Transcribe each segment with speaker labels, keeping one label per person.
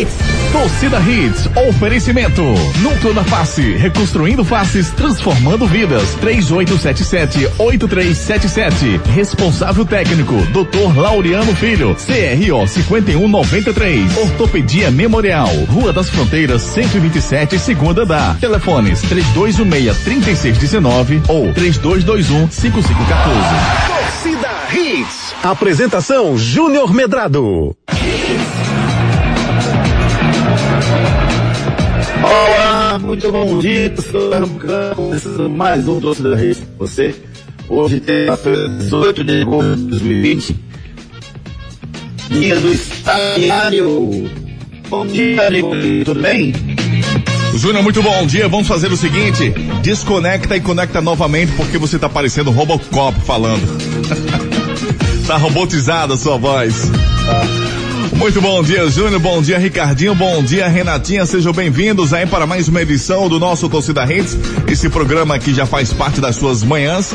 Speaker 1: Hits. Torcida Hits, oferecimento. Núcleo da Face, reconstruindo faces, transformando vidas. 3877-8377. Responsável técnico, Dr. Laureano Filho. CRO 5193. Ortopedia Memorial. Rua das Fronteiras, 127, segunda da. Telefones 3216-3619 ou 3221-5514.
Speaker 2: Torcida Hits. Apresentação Júnior Medrado.
Speaker 3: Olá, muito bom dia, sou Pernambucano, começando mais um Torcida Reis com você. Hoje terça-feira, 18 de agosto de 2020, dia do estagiário. Bom dia, amigo, tudo bem?
Speaker 4: Júnior, muito bom dia. Vamos fazer o seguinte: desconecta e conecta novamente, porque você tá parecendo Robocop falando. tá robotizada a sua voz. Muito bom dia, Júnior. Bom dia, Ricardinho. Bom dia, Renatinha. Sejam bem-vindos aí para mais uma edição do nosso Torcida Redes. Esse programa aqui já faz parte das suas manhãs.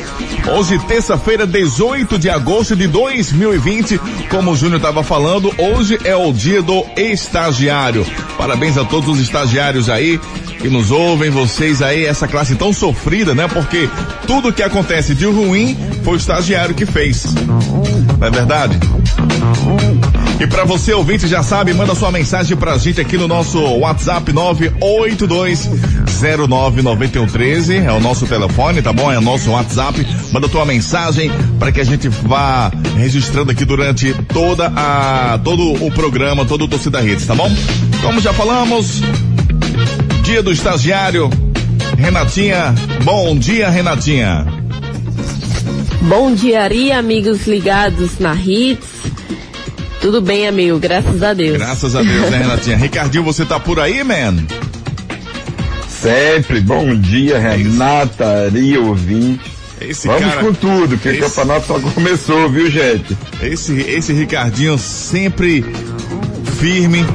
Speaker 4: Hoje, terça-feira, 18 de agosto de 2020. Como o Júnior estava falando, hoje é o dia do estagiário. Parabéns a todos os estagiários aí que nos ouvem, vocês aí, essa classe tão sofrida, né? Porque tudo que acontece de ruim foi o estagiário que fez. Não é verdade? E para você ouvinte já sabe, manda sua mensagem pra gente aqui no nosso WhatsApp 982099113, é o nosso telefone, tá bom? É o nosso WhatsApp. Manda tua mensagem para que a gente vá registrando aqui durante toda a todo o programa, todo o Torcida Redes, tá bom? Como já falamos, dia do estagiário. Renatinha, bom dia, Renatinha.
Speaker 5: Bom dia, Ari, amigos ligados na Hits. Tudo bem, amigo, graças a Deus.
Speaker 4: Graças a Deus, né, Renatinha? Ricardinho, você tá por aí, man?
Speaker 6: Sempre, bom dia, Renata, Ari, ouvinte.
Speaker 4: Esse
Speaker 6: Vamos
Speaker 4: cara,
Speaker 6: com tudo, que
Speaker 4: esse-
Speaker 6: o campeonato só começou, viu, gente?
Speaker 4: esse, esse Ricardinho sempre firme,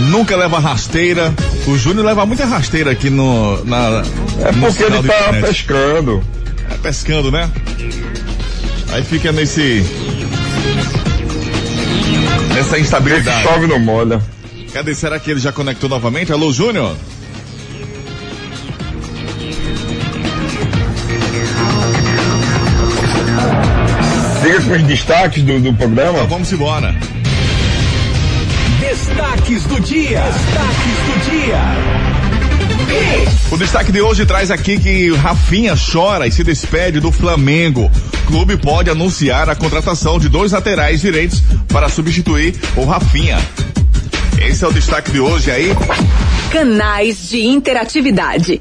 Speaker 4: nunca leva rasteira. O Júnior leva muita rasteira aqui no, na,
Speaker 6: É
Speaker 4: no
Speaker 6: porque ele tá pescando.
Speaker 4: É pescando, né? Aí fica nesse. Nessa instabilidade.
Speaker 6: chove não molha.
Speaker 4: Cadê? Será que ele já conectou novamente? Alô, Júnior?
Speaker 6: Siga com os destaques do, do programa.
Speaker 4: Então vamos embora.
Speaker 2: Destaques do dia. Destaques do dia.
Speaker 4: O destaque de hoje traz aqui que Rafinha chora e se despede do Flamengo. Clube pode anunciar a contratação de dois laterais direitos para substituir o Rafinha. Esse é o destaque de hoje aí.
Speaker 7: Canais de interatividade.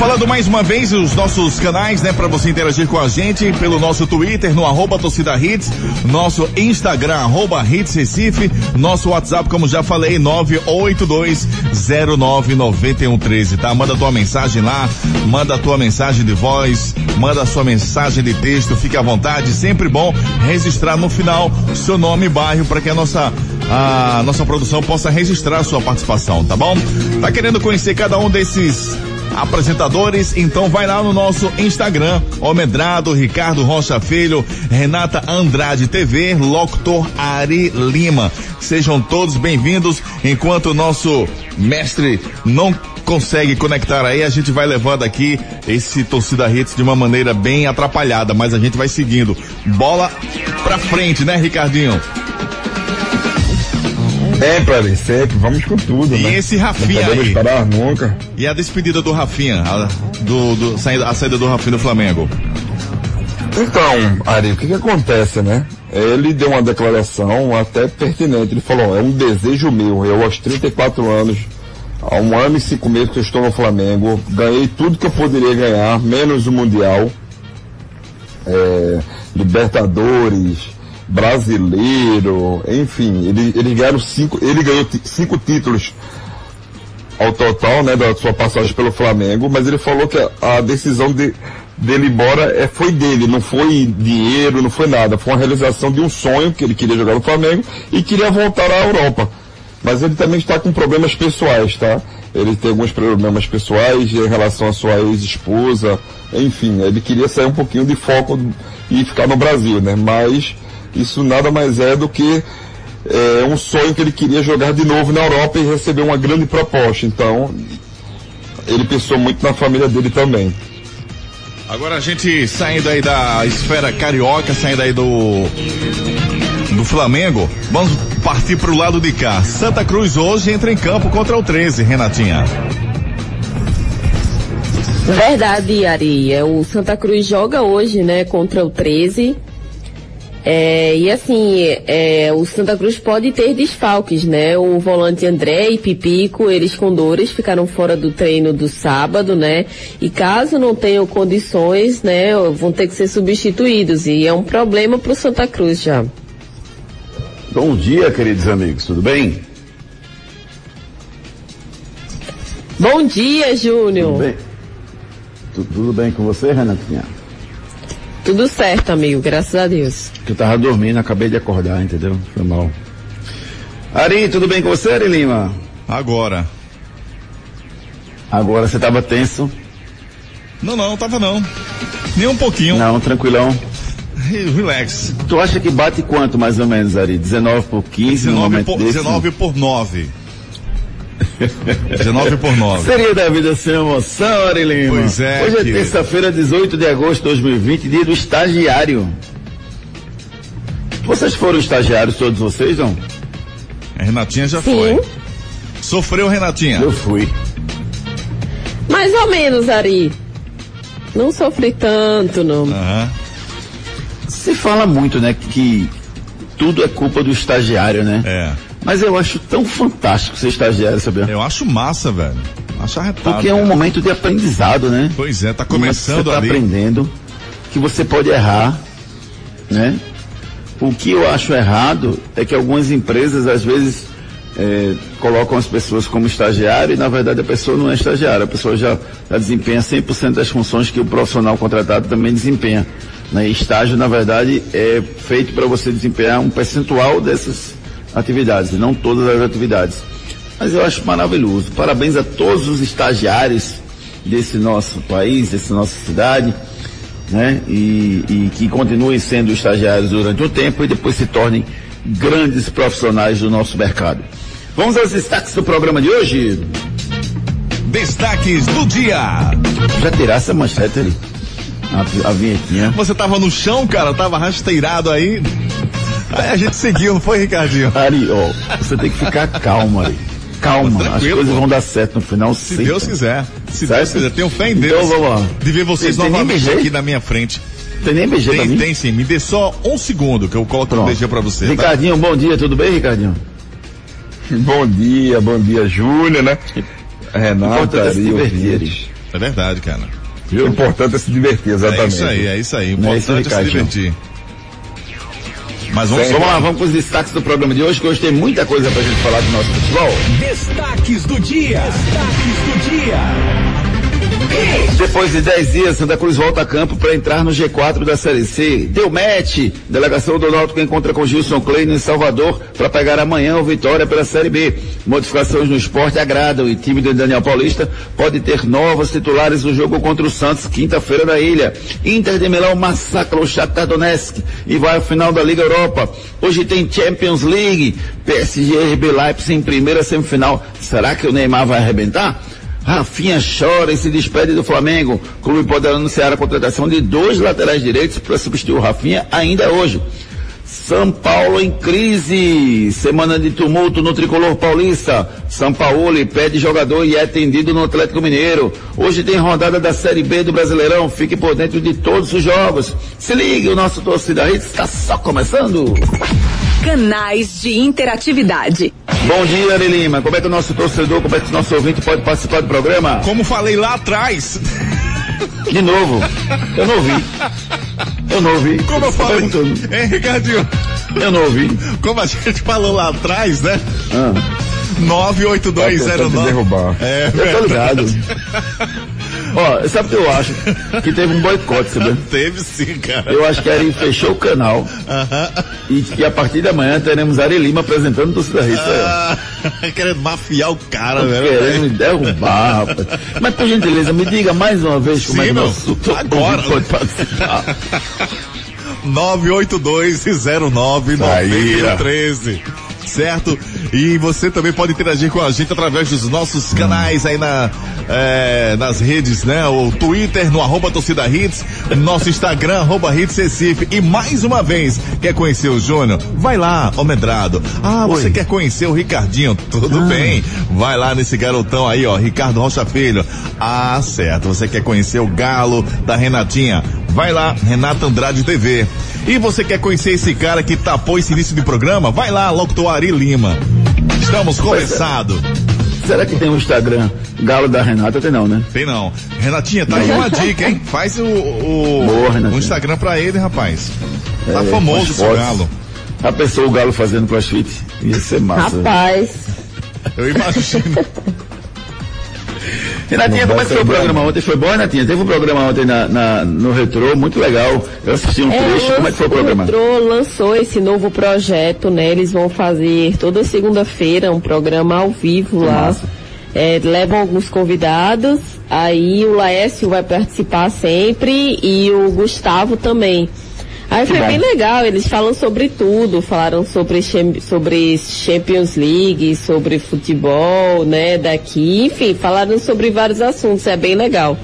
Speaker 4: Falando mais uma vez os nossos canais, né, para você interagir com a gente pelo nosso Twitter no arroba torcida hits, nosso Instagram arroba hits Recife, nosso WhatsApp, como já falei, 982099113, tá? Manda tua mensagem lá, manda tua mensagem de voz, manda sua mensagem de texto, fique à vontade, sempre bom registrar no final seu nome e bairro para que a nossa a nossa produção possa registrar sua participação, tá bom? Tá querendo conhecer cada um desses apresentadores, então vai lá no nosso Instagram, Omedrado, Ricardo Rocha Filho, Renata Andrade TV, Locutor Ari Lima. Sejam todos bem-vindos, enquanto o nosso mestre não consegue conectar aí, a gente vai levando aqui esse Torcida Hits de uma maneira bem atrapalhada, mas a gente vai seguindo. Bola pra frente, né, Ricardinho?
Speaker 6: Sempre, Ari, sempre. Vamos com tudo,
Speaker 4: E
Speaker 6: né?
Speaker 4: esse Rafinha
Speaker 6: Não podemos
Speaker 4: aí?
Speaker 6: parar nunca.
Speaker 4: E a despedida do Rafinha, a, do, do- saída- a saída do Rafinha do Flamengo.
Speaker 6: Então, Ari, o que que acontece, né? Ele deu uma declaração até pertinente. Ele falou, é um desejo meu. Eu, aos 34 anos, há um ano e cinco meses que eu estou no Flamengo, ganhei tudo que eu poderia ganhar, menos o Mundial. É, Libertadores, Brasileiro, enfim, ele, ele ganharam cinco, ele ganhou cinco títulos ao total, né, da sua passagem pelo Flamengo, mas ele falou que a, a decisão de, dele ir embora é, foi dele, não foi dinheiro, não foi nada, foi uma realização de um sonho que ele queria jogar no Flamengo e queria voltar à Europa. Mas ele também está com problemas pessoais, tá? Ele tem alguns problemas pessoais em relação à sua ex-esposa, enfim, ele queria sair um pouquinho de foco e ficar no Brasil, né? Mas isso nada mais é do que é um sonho que ele queria jogar de novo na Europa e recebeu uma grande proposta. Então, ele pensou muito na família dele também.
Speaker 4: Agora a gente saindo aí da esfera carioca, saindo aí do do Flamengo, vamos partir para o lado de cá. Santa Cruz hoje entra em campo contra o 13, Renatinha.
Speaker 5: Verdade, Ari. É, o Santa Cruz joga hoje, né, contra o 13. É, e assim, é, o Santa Cruz pode ter desfalques, né? O volante André e Pipico, eles com dores, ficaram fora do treino do sábado, né? E caso não tenham condições, né, vão ter que ser substituídos. E é um problema para o Santa Cruz já.
Speaker 3: Bom dia, queridos amigos, tudo bem?
Speaker 5: Bom dia, Júnior.
Speaker 3: Tudo bem? Tu- tudo bem com você, Renatinha?
Speaker 5: Tudo certo, amigo, graças a Deus.
Speaker 3: Que eu tava dormindo, acabei de acordar, entendeu? Foi mal. Ari, tudo bem com você, Ari Lima?
Speaker 4: Agora.
Speaker 3: Agora você tava tenso?
Speaker 4: Não, não, tava não. Nem um pouquinho.
Speaker 3: Não, tranquilão.
Speaker 4: Relax.
Speaker 3: Tu acha que bate quanto mais ou menos, Ari? 19 por 15 no
Speaker 4: 19
Speaker 3: momento
Speaker 4: por,
Speaker 3: desse?
Speaker 4: 19 por 9. 19 por 9.
Speaker 3: Seria da vida sem emoção, Ari Lima.
Speaker 4: Pois é,
Speaker 3: Hoje é
Speaker 4: querido.
Speaker 3: terça-feira, 18 de agosto de 2020, dia do estagiário. Vocês foram estagiários, todos vocês, não?
Speaker 4: A Renatinha já
Speaker 5: Sim.
Speaker 4: foi. Sofreu, Renatinha?
Speaker 3: Eu fui.
Speaker 5: Mais ou menos, Ari. Não sofri tanto, não.
Speaker 4: Aham.
Speaker 3: Se fala muito, né, que tudo é culpa do estagiário, né?
Speaker 4: É.
Speaker 3: Mas eu acho tão fantástico ser estagiário, sabia?
Speaker 4: Eu acho massa, velho. Acho arretado.
Speaker 3: Porque é um
Speaker 4: cara.
Speaker 3: momento de aprendizado, né?
Speaker 4: Pois é, tá
Speaker 3: é
Speaker 4: começando
Speaker 3: você tá
Speaker 4: ali.
Speaker 3: aprendendo que você pode errar, né? O que eu acho errado é que algumas empresas às vezes eh, colocam as pessoas como estagiário e na verdade a pessoa não é estagiária, a pessoa já, já desempenha 100% das funções que o profissional contratado também desempenha. Né? Estágio na verdade é feito para você desempenhar um percentual dessas atividades, não todas as atividades. Mas eu acho maravilhoso. Parabéns a todos os estagiários desse nosso país, dessa nossa cidade, né? E, e que continuem sendo estagiários durante o tempo e depois se tornem grandes profissionais do nosso mercado. Vamos aos destaques do programa de hoje.
Speaker 4: Destaques do dia.
Speaker 3: Já tirasse a manchete ali. A, a vinhetinha.
Speaker 4: Você tava no chão, cara, tava rasteirado aí. Aí a gente seguiu, não foi, Ricardinho?
Speaker 3: Ari, ó, você tem que ficar calmo, Ari. Calma, as coisas
Speaker 4: pô.
Speaker 3: vão dar certo no final.
Speaker 4: Se Deus quiser. Se
Speaker 3: Certo?
Speaker 4: Deus quiser. Tenho fé em
Speaker 3: Então
Speaker 4: Deus.
Speaker 3: vamos lá.
Speaker 4: De ver vocês
Speaker 3: Tem- tem
Speaker 4: novamente
Speaker 3: BG?
Speaker 4: aqui na minha frente.
Speaker 3: Tem nem BG
Speaker 4: Tem, tem sim. Me dê só um segundo que eu coloco o
Speaker 3: Pronto.
Speaker 4: BG pra você. Tá?
Speaker 3: Ricardinho, bom dia, tudo bem, Ricardinho?
Speaker 6: Bom dia, bom dia, Júnior, né?
Speaker 3: Importante é se
Speaker 6: Ari,
Speaker 3: divertir.
Speaker 4: É verdade, cara.
Speaker 6: O importante é se divertir,
Speaker 4: É
Speaker 6: exatamente.
Speaker 4: isso aí, é isso aí. O
Speaker 3: é isso,
Speaker 4: importante é se
Speaker 3: Ricardinho?
Speaker 4: divertir. Mas vamos
Speaker 3: Vamos lá, vamos para os destaques do programa de hoje, que hoje tem muita coisa pra gente falar do nosso futebol.
Speaker 2: Destaques do dia. Destaques do dia.
Speaker 3: Depois de 10 dias, Santa Cruz volta a campo para entrar no G4 da Série C. Deu match. Delegação do Náutico encontra com Gilson Klein em Salvador para pegar amanhã o Vitória pela Série B. Modificações no esporte agradam e time do Daniel Paulista pode ter novos titulares no jogo contra o Santos, quinta-feira da ilha. Inter de Milão massacra o Shakhtar Donetsk e vai à final da Liga Europa. Hoje tem Champions League. PSG RB Leipzig em primeira semifinal. Será que o Neymar vai arrebentar? Rafinha chora e se despede do Flamengo. O clube pode anunciar a contratação de dois laterais direitos para substituir o Rafinha ainda hoje. São Paulo em crise. Semana de tumulto no tricolor paulista. São Paulo pede jogador e é atendido no Atlético Mineiro. Hoje tem rodada da Série B do Brasileirão. Fique por dentro de todos os jogos. Se ligue, o nosso torcida está só começando.
Speaker 7: Canais de interatividade.
Speaker 3: Bom dia, Ari Lima. Como é que o nosso torcedor, como é que o nosso ouvinte pode participar do programa?
Speaker 4: Como falei lá atrás,
Speaker 3: De novo. Eu não ouvi. Eu não ouvi.
Speaker 4: como eu
Speaker 3: tá
Speaker 4: falei, hein, Ricardinho?
Speaker 3: Eu não ouvi.
Speaker 4: Como a gente falou lá atrás, né?
Speaker 3: Ah,
Speaker 4: 98209.
Speaker 6: derrubar.
Speaker 4: É,
Speaker 3: eu tô ligado. Ó, sabe o que eu acho? Que teve um boicote, sabe?
Speaker 4: Teve sim, cara.
Speaker 3: Eu acho que a Ari fechou o canal. Uh -huh. E que a partir da manhã teremos Ari Lima apresentando o torcida Rita.
Speaker 4: Uh, querendo mafiar o cara, velho. Né?
Speaker 3: Querendo me derrubar, rapaz. Mas por gentileza, me diga mais uma vez como é
Speaker 4: sim,
Speaker 3: é que
Speaker 4: meu,
Speaker 3: nosso
Speaker 4: agora.
Speaker 3: pode participar. 982
Speaker 4: 09 certo? E você também pode interagir com a gente através dos nossos canais aí na, é, nas redes, né? O Twitter no arroba torcida hits, nosso Instagram, arroba hits Recife. E mais uma vez, quer conhecer o Júnior? Vai lá, ô Medrado. Ah, você
Speaker 3: Oi.
Speaker 4: quer conhecer o Ricardinho? Tudo bem. Vai lá nesse garotão aí, ó, Ricardo Rocha Filho. Ah, certo. Você quer conhecer o Galo da Renatinha? Vai lá, Renata Andrade TV. E você quer conhecer esse cara que tapou esse início de programa? Vai lá, Locutor Ari Lima. Estamos começando.
Speaker 3: Será que tem um Instagram Galo da Renata? Tem não, né?
Speaker 4: Tem não. Renatinha, tá aí uma dica, hein? Faz o, o,
Speaker 3: Boa,
Speaker 4: o Instagram pra ele, rapaz. Tá
Speaker 3: É,
Speaker 4: famoso o seu galo.
Speaker 3: Já pensou o Galo fazendo crossfit? Ia ser massa.
Speaker 5: Rapaz,
Speaker 4: Eu imagino.
Speaker 3: Renatinha, como é que foi o programa ontem? Foi bom, Renatinha? Teve um programa ontem na, na- no Retrô, muito legal. Eu assisti um trecho. Como é que foi o programa?
Speaker 5: Metrô lançou esse novo projeto, né? Eles vão fazer toda segunda-feira um programa ao vivo lá.
Speaker 3: massa.
Speaker 5: É, levam alguns convidados, aí o Laércio vai participar sempre e o Gustavo também. Aí foi bem legal, eles falam sobre tudo, falaram sobre, sobre Champions League, sobre futebol, né, daqui, enfim, falaram sobre vários assuntos, é bem legal.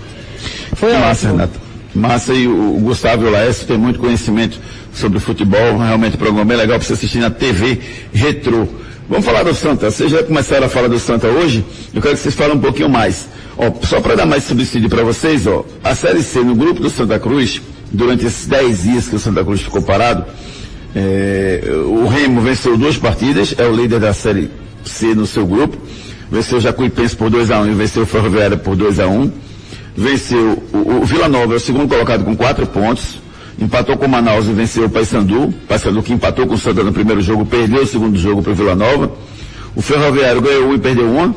Speaker 5: Foi
Speaker 3: Massa,
Speaker 5: ótimo.
Speaker 3: Renata. Massa e o o Gustavo o Laércio têm muito conhecimento sobre futebol. Realmente, um programa bem legal para você assistir na TV Retro. Vamos falar do Santa. Vocês já começaram a falar do Santa hoje? Eu quero que vocês falem um pouquinho mais. Ó, só para dar mais subsídio para vocês, ó, a Série C no grupo do Santa Cruz, durante esses 10 dias que o Santa Cruz ficou parado, é, o Remo venceu duas partidas, é o líder da Série C no seu grupo. Venceu o Jacuipense por 2x1 e venceu o Ferroviária por 2x1 venceu o, o Vila Nova, é o segundo colocado com quatro pontos, empatou com o Manaus e venceu o Paysandu, Paysandu que empatou com o Santa no primeiro jogo, perdeu o segundo jogo para o Vila Nova, o Ferroviário ganhou um e perdeu uma,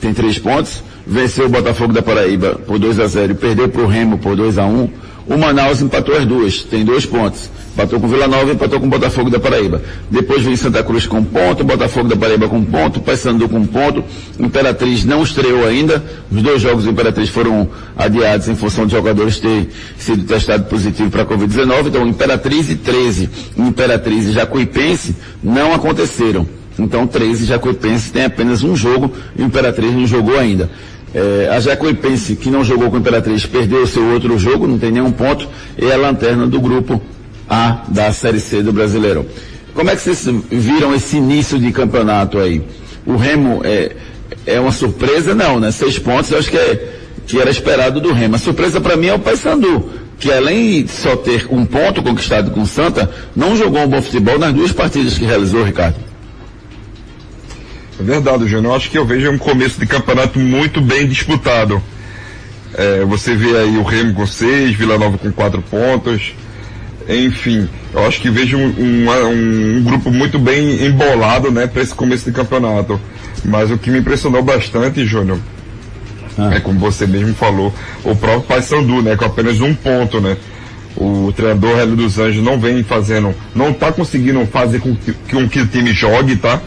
Speaker 3: tem três pontos, venceu o Botafogo da Paraíba por 2 a 0 e perdeu para o Remo por 2 a 1 o Manaus empatou as duas, tem dois pontos. Empatou com Vila Nova e empatou com Botafogo da Paraíba. Depois vem Santa Cruz com um ponto, Botafogo da Paraíba com um ponto, Paysandu com um ponto. Imperatriz não estreou ainda. Os dois jogos do Imperatriz foram adiados em função de jogadores ter sido testado positivo para a Covid-19. Então, Imperatriz e 13, Imperatriz e Jacuipense não aconteceram. Então, 13 e Jacuipense tem apenas um jogo Imperatriz não jogou ainda. É, a Jacuipense, que não jogou com o Imperatriz, perdeu seu outro jogo, não tem nenhum ponto, e é a lanterna do grupo A da Série C do Brasileirão. Como é que vocês viram esse início de campeonato aí? O Remo é, é uma surpresa? Não, né? Seis pontos, eu acho que, é, que era esperado do Remo. A surpresa para mim é o Paysandu, que além de só ter um ponto conquistado com o Santa, não jogou um bom futebol nas duas partidas que realizou, Ricardo.
Speaker 6: É verdade, Júnior. Eu acho que eu vejo um começo de campeonato muito bem disputado. É, você vê aí o Remo com seis, Vila Nova com quatro pontos. Enfim, eu acho que vejo um, um- um grupo muito bem embolado, né, para esse começo de campeonato. Mas o que me impressionou bastante, Júnior, é como você mesmo falou, o próprio Paysandu, né, com apenas um ponto, né. O treinador Hélio dos Anjos não vem fazendo, não tá conseguindo fazer com que, com que o time jogue, tá?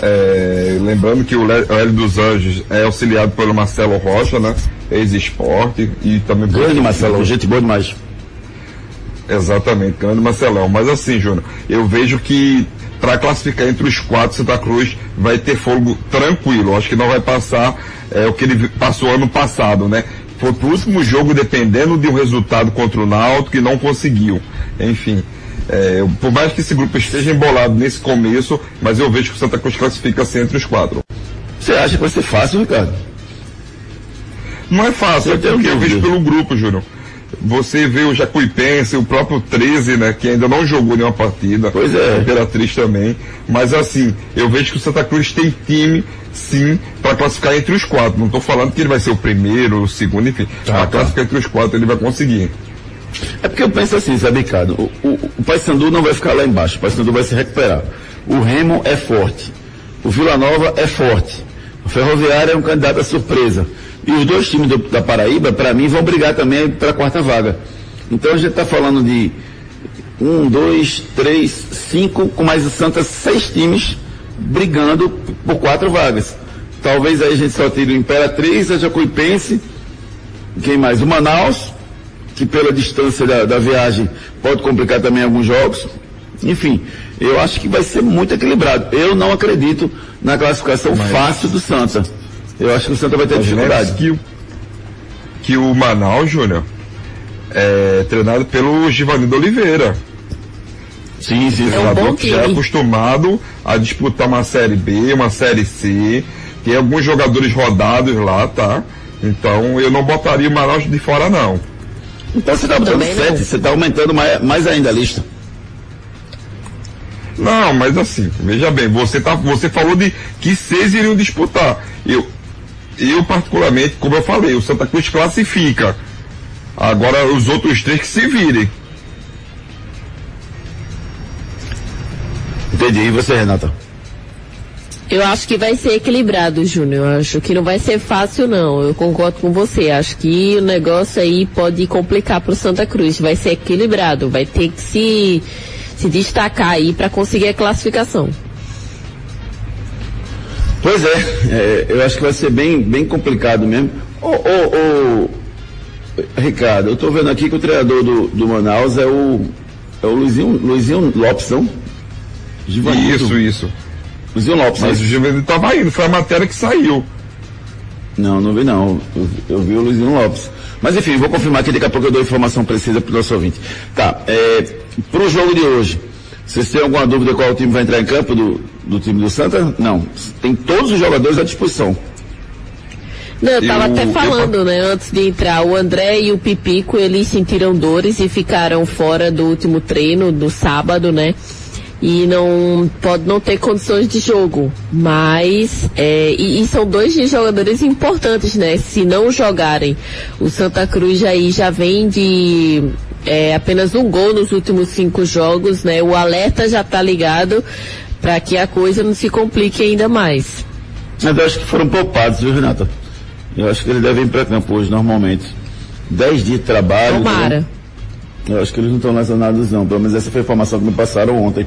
Speaker 6: É, lembrando que o Hélio dos Anjos é auxiliado pelo Marcelo Rocha, né? Ex-esporte e também
Speaker 3: Grande Marcelo, gente boa demais.
Speaker 6: Exatamente, grande Marcelão. Mas assim, Júnior, eu vejo que para classificar entre os quatro, Santa Cruz vai ter fogo tranquilo. Acho que não vai passar é, o que ele passou ano passado, né? Foi pro último jogo dependendo de um resultado contra o Náutico que não conseguiu. Enfim, é, por mais que esse grupo esteja embolado nesse começo, mas eu vejo que o Santa Cruz classifica assim entre os quatro.
Speaker 3: Você acha que vai ser fácil, Ricardo?
Speaker 6: Não é fácil,
Speaker 3: Eu
Speaker 6: é porque eu vejo pelo grupo, Júnior. Você vê o Jacuipense, o próprio 13, né, que ainda não jogou nenhuma partida.
Speaker 3: Pois é.
Speaker 6: A Imperatriz também. Mas assim, eu vejo que o Santa Cruz tem time, sim, para classificar entre os quatro. Não estou falando que ele vai ser o primeiro, o segundo, enfim.
Speaker 3: Ah,
Speaker 6: para
Speaker 3: tá.
Speaker 6: classificar entre os quatro ele vai conseguir.
Speaker 3: É porque eu penso assim, sabe, Ricardo? O, o, o Paysandu não vai ficar lá embaixo, o Paysandu vai se recuperar. O Remo é forte. O Vila Nova é forte. O Ferroviário é um candidato à surpresa. E os dois times do- da Paraíba, para mim, vão brigar também para a quarta vaga. Então a gente está falando de um, dois, três, cinco, com mais o Santa, seis times brigando por quatro vagas. Talvez aí a gente só tire o Imperatriz, a Jacuipense, quem mais? O Manaus, que pela distância da, da viagem pode complicar também alguns jogos. Enfim, Eu acho que vai ser muito equilibrado. Eu não acredito na classificação Mas... fácil do Santa. Eu acho que o Santa vai ter Mas dificuldade.
Speaker 6: Que o, que o Manaus, Júnior, é treinado pelo Givanildo Oliveira.
Speaker 3: Sim, sim,
Speaker 6: é um bom que já é acostumado a disputar uma série B, uma série C. Tem alguns jogadores rodados lá, tá? Então eu não botaria o Manaus de fora não.
Speaker 3: Então você está botando sete, você está aumentando mais, mais ainda a lista.
Speaker 6: Não, mas assim, veja bem, você, tá, você falou de que seis iriam disputar. Eu, eu particularmente, como eu falei, o Santa Cruz classifica. Agora os outros três que se virem.
Speaker 3: Entendi. E você, Renata?
Speaker 5: Eu acho que vai ser equilibrado, Júnior. Acho que não vai ser fácil, não. Eu concordo com você. Acho que o negócio aí pode complicar para o Santa Cruz. Vai ser equilibrado. Vai ter que se, se destacar aí para conseguir a classificação.
Speaker 3: Pois é, é, eu acho que vai ser bem, bem complicado mesmo. Ô, ô, ô, Ricardo, eu estou vendo aqui que o treinador do, do Manaus é o, é o Luizinho, Luizinho Lopes, não?
Speaker 6: Isso, isso.
Speaker 3: Luizinho Lopes.
Speaker 6: Mas
Speaker 3: né?
Speaker 6: o Givanildo estava indo, foi a matéria que saiu.
Speaker 3: Não, não vi não. Eu, eu, vi o Luizinho Lopes. Mas enfim, vou confirmar que daqui a pouco eu dou informação precisa para o nosso ouvinte. Tá, é, para o jogo de hoje, vocês têm alguma dúvida qual time vai entrar em campo do, do time do Santa? Não. Tem todos os jogadores à disposição.
Speaker 5: Não, eu estava até falando, eu... né, antes de entrar, o André e o Pipico, eles sentiram dores e ficaram fora do último treino, do sábado, né? E não pode não ter condições de jogo, mas é, e, e, são dois jogadores importantes, né? Se não jogarem, o Santa Cruz aí já vem de é, apenas um gol nos últimos cinco jogos, né? O alerta já está ligado para que a coisa não se complique ainda mais.
Speaker 3: Mas eu acho que foram poupados, viu, Renata? Eu acho que eles devem ir para campo hoje normalmente. Dez dias de trabalho.
Speaker 5: Tomara. Né?
Speaker 3: Eu acho que eles não estão lesionados não, pelo menos essa foi a informação que me passaram ontem.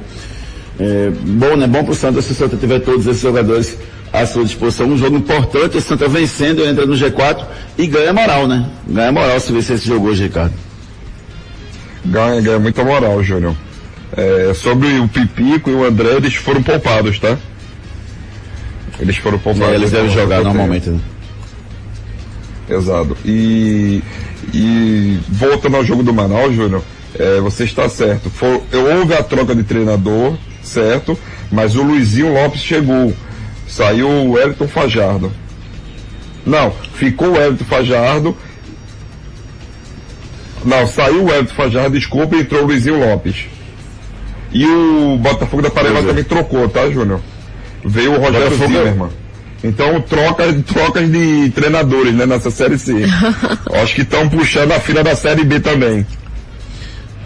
Speaker 3: É, bom, né? Bom para o Santa se o Santa tiver todos esses jogadores à sua disposição. Um jogo importante, o Santa vencendo, entra no G4 e ganha moral, né? Ganha moral se vencer esse jogo hoje, Ricardo.
Speaker 6: Ganha, ganha muita moral, Júnior. É, sobre o Pipico e o André, eles foram poupados, tá? Eles foram poupados.
Speaker 3: É, eles devem jogar normalmente, né?
Speaker 6: Exato. E e voltando ao jogo do Manaus, Júnior, é, você está certo. For, houve a troca de treinador, certo? Mas o Luizinho Lopes chegou. Saiu o Everton Fajardo. Não, ficou o Everton Fajardo. Não, saiu o Everton Fajardo, desculpa, e entrou o Luizinho Lopes. E o Botafogo da Paraíba é. também trocou, tá, Júnior? Veio o Rogério Botafogo... É- Zimmermann. Então, trocas, trocas de treinadores, né, nessa Série C. Acho que estão puxando a fila da Série B também.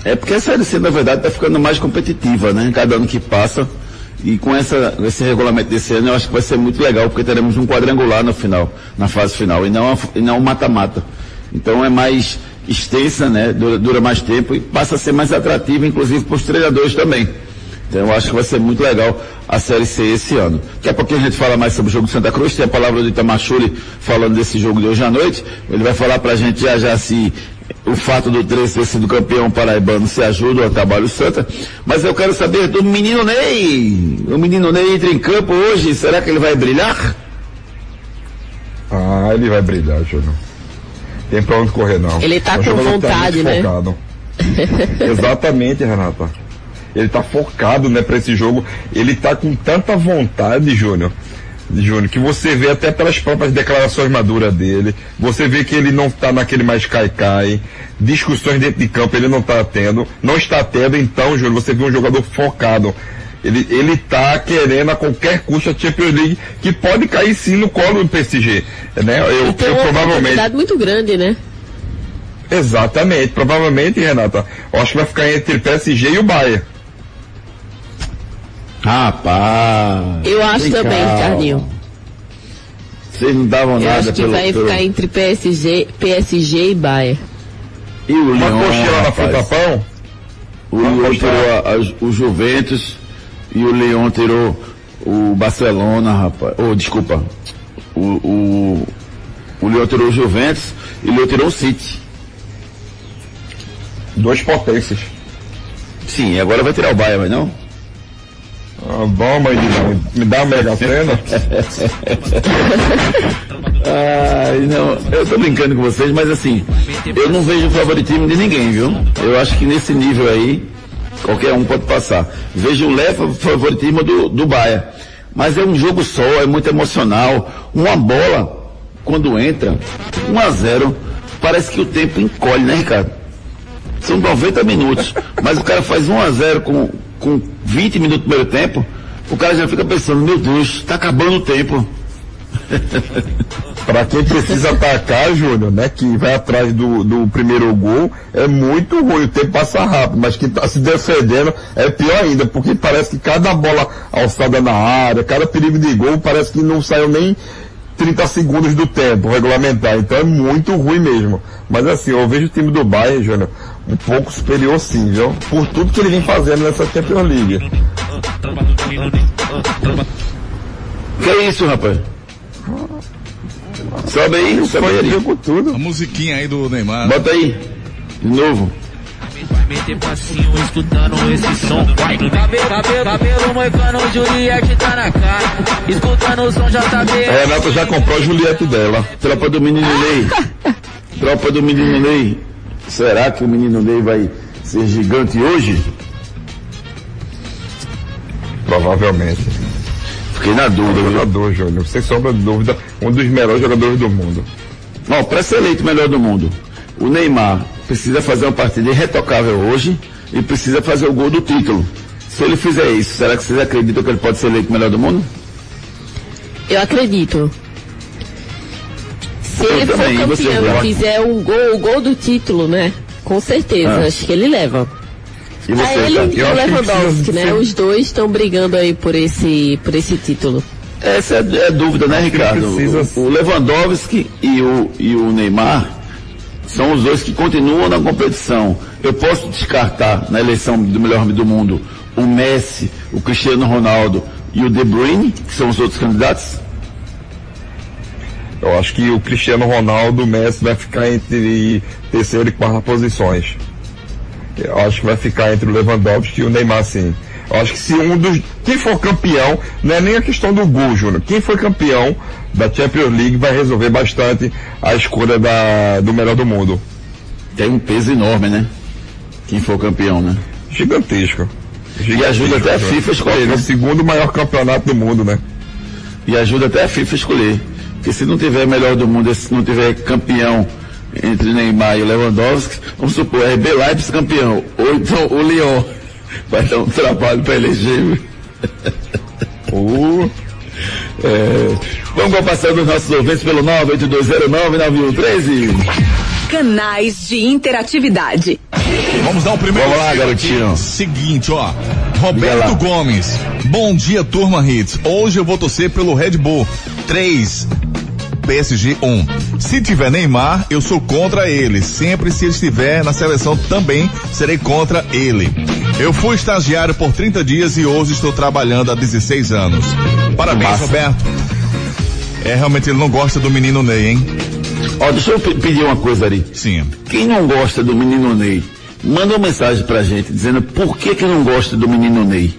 Speaker 3: É porque a Série C, na verdade, está ficando mais competitiva, né? Cada ano que passa. E com essa, esse regulamento desse ano, eu acho que vai ser muito legal, porque teremos um quadrangular no final, na fase final, e não, e não um mata-mata. Então é mais extensa, né? Dura, dura mais tempo e passa a ser mais atrativa, inclusive para os treinadores também. Então eu acho que vai ser muito legal a Série C esse ano. Daqui a pouquinho a gente fala mais sobre o jogo do Santa Cruz, tem a palavra do Itamachuri falando desse jogo de hoje à noite. Ele vai falar pra gente já já se o fato do 13 ter sido campeão paraibano se ajuda ao trabalho Santa. Mas eu quero saber do menino Ney. O menino Ney entra em campo hoje, será que ele vai brilhar?
Speaker 6: Ah, ele vai brilhar, Júnior. Tem pra onde correr não.
Speaker 5: Ele tá com vontade, tá né?
Speaker 6: Exatamente, Renata ele tá focado, né, para esse jogo. Ele tá com tanta vontade, Júnior. Júnior, que você vê até pelas próprias declarações maduras dele, você vê que ele não está naquele mais cai-cai, discussões dentro de campo ele não está tendo, não está tendo, então, Júnior, você vê um jogador focado. Ele, ele tá querendo a qualquer custo a Champions League, que pode cair sim no colo do PSG, né? Eu,
Speaker 5: então,
Speaker 6: eu
Speaker 5: provavelmente. Uma muito grande, né?
Speaker 6: Exatamente, provavelmente, Renata. Eu acho que vai ficar entre PSG e o Bayern.
Speaker 3: Rapaz.
Speaker 5: Eu acho também, calma. Ricardinho.
Speaker 3: Vocês não davam
Speaker 5: Eu
Speaker 3: nada
Speaker 5: acho que
Speaker 3: pelo,
Speaker 5: vai
Speaker 3: pelo...
Speaker 5: ficar entre PSG, PSG e Bayern.
Speaker 3: E o Uma Lyon,
Speaker 6: na frente
Speaker 3: O Lyon tirou a, a, o Juventus e o Leão tirou o Barcelona, rapaz. Oh, desculpa. O, o, o Leão tirou o Juventus e o Leão tirou o City.
Speaker 6: Dois potências.
Speaker 3: Sim, agora vai tirar o Bayern, mas não?
Speaker 6: Ah, bom, mãe de. Me dá uma mega cena.
Speaker 3: Ai, não, eu tô brincando com vocês, mas assim, eu não vejo favoritismo de ninguém, viu? Eu acho que nesse nível aí, qualquer um pode passar. Vejo o leve favoritismo do, do Bahia. Mas é um jogo só, é muito emocional. Uma bola, quando entra, 1 a 0 parece que o tempo encolhe, né, Ricardo? São 90 minutos, mas o cara faz 1 a 0 com, com 20 minutos do primeiro tempo, o cara já fica pensando, meu Deus, tá acabando o tempo.
Speaker 6: Para quem precisa atacar, Júnior, né, que vai atrás do, do primeiro gol, é muito ruim, o tempo passa rápido, mas quem está se defendendo é pior ainda, porque parece que cada bola alçada na área, cada perigo de gol, parece que não saiu nem 30 segundos do tempo regulamentar, então é muito ruim mesmo. Mas assim, eu vejo o time do Bayern, Júnior, um pouco superior sim, viu? Por tudo que ele vem fazendo nessa Champions League.
Speaker 3: Que é isso, rapaz? Sobe aí, sobe aí.
Speaker 6: Com tudo.
Speaker 4: A musiquinha aí do Neymar.
Speaker 3: Bota aí. De novo.
Speaker 8: Vai meter passinho escutando esse som. Vai. Cabelo, cabelo, cabelo moicano, Juliette tá na cara. Escutando o som JB.
Speaker 3: A Renata já comprou a Juliette dela. Tropa do menino Ney. Tropa do menino Ney. Será que o menino Ney vai ser gigante hoje?
Speaker 6: Provavelmente.
Speaker 3: Fiquei na dúvida, viu?
Speaker 6: Jogador, Júnior, sem sombra de dúvida, um dos melhores jogadores do mundo.
Speaker 3: Bom, para ser eleito melhor do mundo, o Neymar precisa fazer uma partida irretocável hoje e precisa fazer o gol do título. Se ele fizer isso, será que vocês acreditam que ele pode ser eleito melhor do mundo?
Speaker 5: Eu acredito. Se ele
Speaker 3: também,
Speaker 5: for
Speaker 3: você,
Speaker 5: campeão e fizer o gol, o gol do título, né? Com certeza,
Speaker 3: Ah.
Speaker 5: acho que ele leva.
Speaker 3: E você,
Speaker 5: a ele e o Lewandowski, né?
Speaker 6: ser-
Speaker 5: Os dois estão brigando aí por esse, por esse título.
Speaker 3: Essa é, é dúvida, né, Ricardo?
Speaker 6: precisa-
Speaker 3: O, o Lewandowski e o, e o Neymar são os dois que continuam na competição. Eu posso descartar na eleição do melhor homem do mundo o Messi, o Cristiano Ronaldo e o De Bruyne, que são os outros candidatos?
Speaker 6: Eu acho que o Cristiano Ronaldo, o Messi vai ficar entre terceira e quarta posições. Eu acho que vai ficar entre o Lewandowski e o Neymar, sim. Eu acho que se um dos. Quem for campeão, não é nem a questão do gol, Júnior. Quem for campeão da Champions League vai resolver bastante a escolha da, do melhor do mundo.
Speaker 3: Tem um peso enorme, né? Quem for campeão, né?
Speaker 6: Gigantesco.
Speaker 3: E ajuda até a FIFA a escolher,
Speaker 6: É
Speaker 3: né?
Speaker 6: o segundo maior campeonato do mundo, né?
Speaker 3: E ajuda até a FIFA a escolher. Porque se não tiver melhor do mundo, se não tiver campeão entre Neymar e Lewandowski, vamos supor, é RB Leipzig campeão, ou então o Lyon. Vai dar um trabalho para eleger.
Speaker 6: O
Speaker 3: É, vamos passando os nossos ouvintes pelo 982099113.
Speaker 7: Canais de interatividade.
Speaker 4: Vamos dar o primeiro
Speaker 3: Vamos lá,
Speaker 4: aqui.
Speaker 3: garotinho.
Speaker 4: Seguinte, ó. Roberto Gomes. Bom dia, turma Hits. Hoje eu vou torcer pelo Red Bull. 3. PSG 1. Se tiver Neymar, eu sou contra ele. Sempre se ele estiver na seleção também serei contra ele. Eu fui estagiário por 30 dias e hoje estou trabalhando há 16 anos. Parabéns,
Speaker 3: Massa.
Speaker 4: Roberto. É, realmente ele não gosta do menino Ney, hein?
Speaker 3: Ó, deixa eu pe- pedir uma coisa ali.
Speaker 4: Sim.
Speaker 3: Quem não gosta do menino Ney, manda uma mensagem pra gente dizendo por que que não gosta do menino Ney.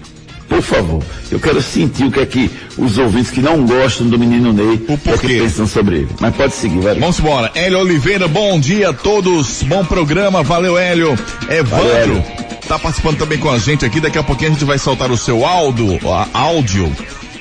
Speaker 3: Por favor, eu quero sentir o que é que os ouvintes que não gostam do menino Ney,
Speaker 4: O
Speaker 3: que, é que
Speaker 4: porquê.
Speaker 3: pensam sobre ele. Mas pode seguir, vai.
Speaker 4: Vamos embora. Hélio Oliveira, bom dia a todos. Bom programa, valeu Hélio. Evandro
Speaker 3: Hélio.
Speaker 4: tá participando também com a gente aqui. Daqui a pouquinho a gente vai soltar o seu áudio, áudio.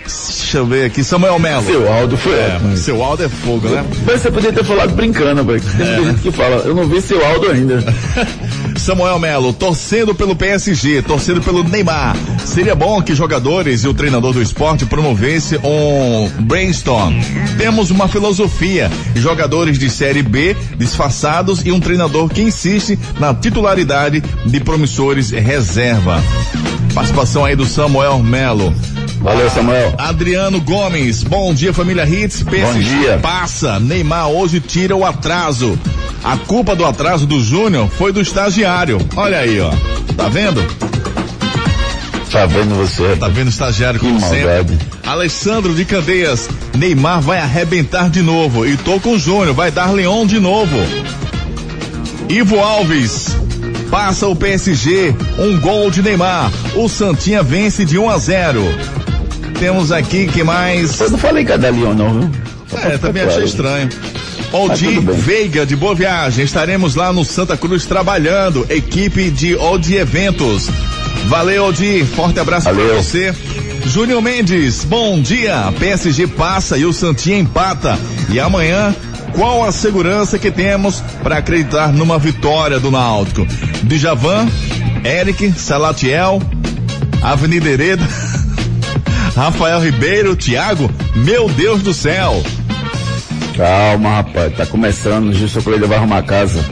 Speaker 4: Deixa eu ver aqui, Samuel Melo.
Speaker 3: Seu Aldo foi
Speaker 4: É,
Speaker 3: ótimo.
Speaker 4: seu áudio é fogo, né?
Speaker 3: Mas você podia ter falado brincando, velho. Tem muita gente que fala, eu não vi seu Aldo ainda.
Speaker 4: Samuel Melo, torcendo pelo PSG, torcendo pelo Neymar. Seria bom que jogadores e o treinador do esporte promovesse um brainstorm. Temos uma filosofia, jogadores de série B disfarçados e um treinador que insiste na titularidade de promissores reserva. Participação aí do Samuel Melo.
Speaker 3: Valeu, Samuel.
Speaker 4: Adriano Gomes, bom dia família Hits, PSG
Speaker 3: dia.
Speaker 4: passa, Neymar hoje tira o atraso. A culpa do atraso do Júnior foi do estagiário. Olha aí, ó. Tá vendo?
Speaker 3: Tá vendo você?
Speaker 4: Tá vendo o estagiário
Speaker 3: Que
Speaker 4: como
Speaker 3: maldade.
Speaker 4: sempre. Alessandro de Candeias, Neymar vai arrebentar de novo. E tô com o Júnior, vai dar Leão de novo. Ivo Alves, Passa o PSG, um gol de Neymar. O Santinha vence de 1 a 0. Temos aqui que mais?
Speaker 3: Eu não falei que da Lyon não, viu?
Speaker 4: É, também achei estranho. Odi Veiga de Boa Viagem, estaremos lá no Santa Cruz trabalhando, equipe de Odi Eventos. Valeu, Odi, forte abraço para você. Júnior Mendes, bom dia. PSG passa e o Santinha empata. E amanhã, qual a segurança que temos para acreditar numa vitória do Náutico? Djavan, Eric, Salatiel, Avenida Hereda, Rafael Ribeiro, Thiago, meu Deus do céu.
Speaker 3: Calma, rapaz, tá começando, Gilson Coelho vai arrumar a casa.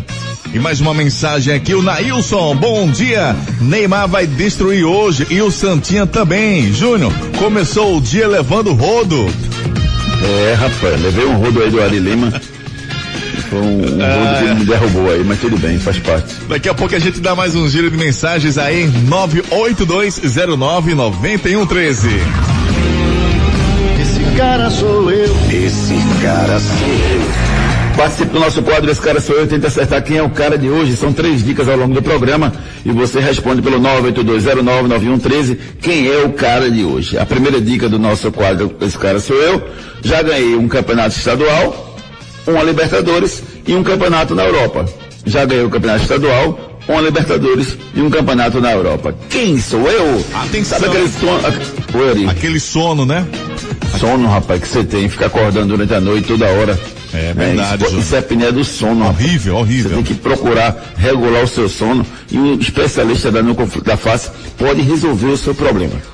Speaker 4: E mais uma mensagem aqui, o Nailson, bom dia. Neymar vai destruir hoje e o Santinha também. Júnior, começou o dia levando rodo.
Speaker 3: É, rapaz, levei um rodo aí do Ari Lima. Foi um, um rodo que ele me derrubou aí, mas tudo bem, faz parte.
Speaker 4: Daqui a pouco a gente dá mais um giro de mensagens aí, 982099113.
Speaker 3: Esse cara sou eu. Esse cara sou eu. Participe do nosso quadro Esse Cara Sou Eu, tenta acertar quem é o cara de hoje. São três dicas ao longo do programa e você responde pelo 982099113 quem é o cara de hoje. A primeira dica do nosso quadro Esse Cara Sou Eu, já ganhei um campeonato estadual, uma Libertadores e um campeonato na Europa. Já ganhei o campeonato estadual, uma Libertadores e um campeonato na Europa. Quem sou eu?
Speaker 4: Atenção.
Speaker 3: Sabe aquele sono,
Speaker 4: Aquele sono, né?
Speaker 3: Sono, rapaz, que você tem, ficar acordando durante a noite toda hora.
Speaker 4: É verdade,
Speaker 3: isso,
Speaker 4: Júnior.
Speaker 3: isso é apneia do sono. rapaz.
Speaker 4: Horrível, horrível.
Speaker 3: Você tem que procurar regular o seu sono e um especialista da, Núcleo da face pode resolver o seu problema.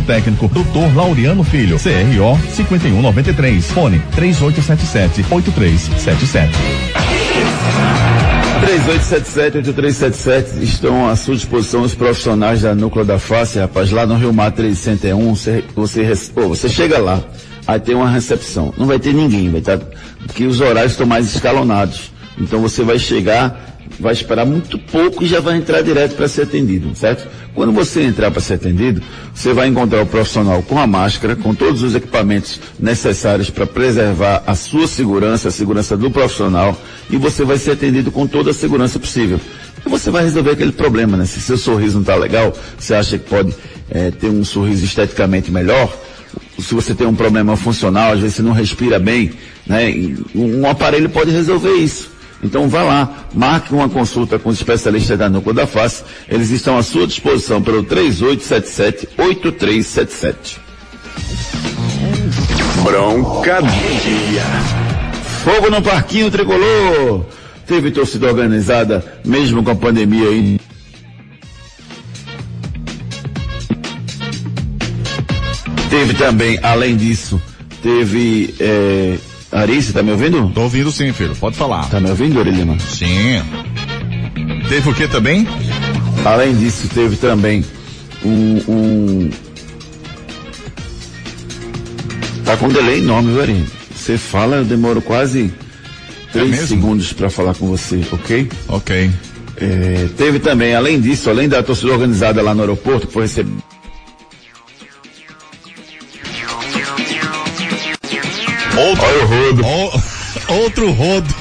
Speaker 1: técnico, Dr. Laureano Filho, CRO 5193, fone 3877-8377.
Speaker 3: 3877-8377 estão à sua disposição os profissionais da Núcleo da Face, rapaz, lá no Rio Mar 301, você, você, pô, você chega lá, aí tem uma recepção, não vai ter ninguém, vai estar, porque os horários estão mais escalonados, então você vai chegar, vai esperar muito pouco e já vai entrar direto para ser atendido, certo? Quando você entrar para ser atendido, você vai encontrar o profissional com a máscara, com todos os equipamentos necessários para preservar a sua segurança, a segurança do profissional, e você vai ser atendido com toda a segurança possível. E você vai resolver aquele problema, né? Se seu sorriso não está legal, você acha que pode eh, ter um sorriso esteticamente melhor, se você tem um problema funcional, às vezes você não respira bem, né? Um aparelho pode resolver isso. Então vá lá, marque uma consulta com os especialistas da Núcleo da Face. Eles estão à sua disposição pelo 3877-8377.
Speaker 2: Bronca do dia.
Speaker 3: Fogo no Parquinho Tricolor! Teve torcida organizada, mesmo com a pandemia aí. Teve também, além disso, teve. É... Ari, você tá me ouvindo?
Speaker 4: Tô ouvindo sim, filho. Pode falar.
Speaker 3: Tá me ouvindo, Ari Lima?
Speaker 4: Sim. Teve o que também?
Speaker 3: Além disso, teve também um. um... Tá com delay enorme, viu, Ari? Você fala, eu demoro quase três
Speaker 4: mesmo?
Speaker 3: segundos para falar com você, ok?
Speaker 4: Ok.
Speaker 3: É, teve também, além disso, além da torcida organizada lá no aeroporto, que foi receber.
Speaker 4: Outro,
Speaker 6: Olha o rodo.
Speaker 4: o- outro rodo.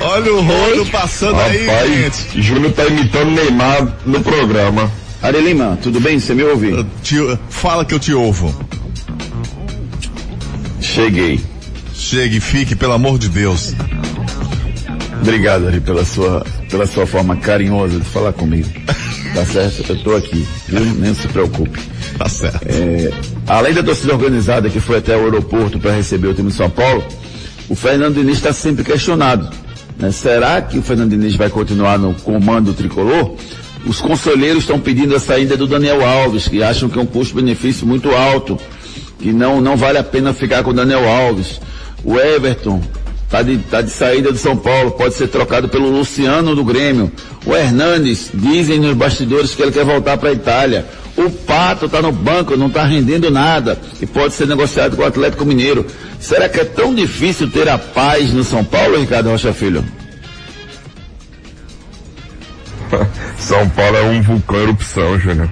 Speaker 4: Olha o rodo passando aí,
Speaker 6: Rapaz,
Speaker 4: gente.
Speaker 6: Júnior tá imitando Neymar no programa.
Speaker 3: Ari Lima, tudo bem? Você me ouve?
Speaker 4: Te- fala que eu te ouvo.
Speaker 3: Cheguei.
Speaker 4: Chegue, fique, pelo amor de Deus.
Speaker 3: Obrigado, Ari, pela sua, pela sua forma carinhosa de falar comigo. Tá certo? Eu tô aqui, viu? Nem se preocupe.
Speaker 4: Tá certo.
Speaker 3: É, além da torcida organizada que foi até o aeroporto para receber o time de São Paulo, o Fernando Diniz está sempre questionado. né? Será que o Fernando Diniz vai continuar no comando tricolor? Os conselheiros estão pedindo a saída do Daniel Alves, que acham que é um custo-benefício muito alto, que não, não vale a pena ficar com o Daniel Alves. O Everton Tá de, tá de saída do São Paulo, pode ser trocado pelo Luciano do Grêmio. O Hernandes, dizem nos bastidores que ele quer voltar para a Itália. O Pato está no banco, não está rendendo nada e pode ser negociado com o Atlético Mineiro. Será que é tão difícil ter a paz no São Paulo, Ricardo Rocha Filho?
Speaker 6: São Paulo é um vulcão erupção, Júnior.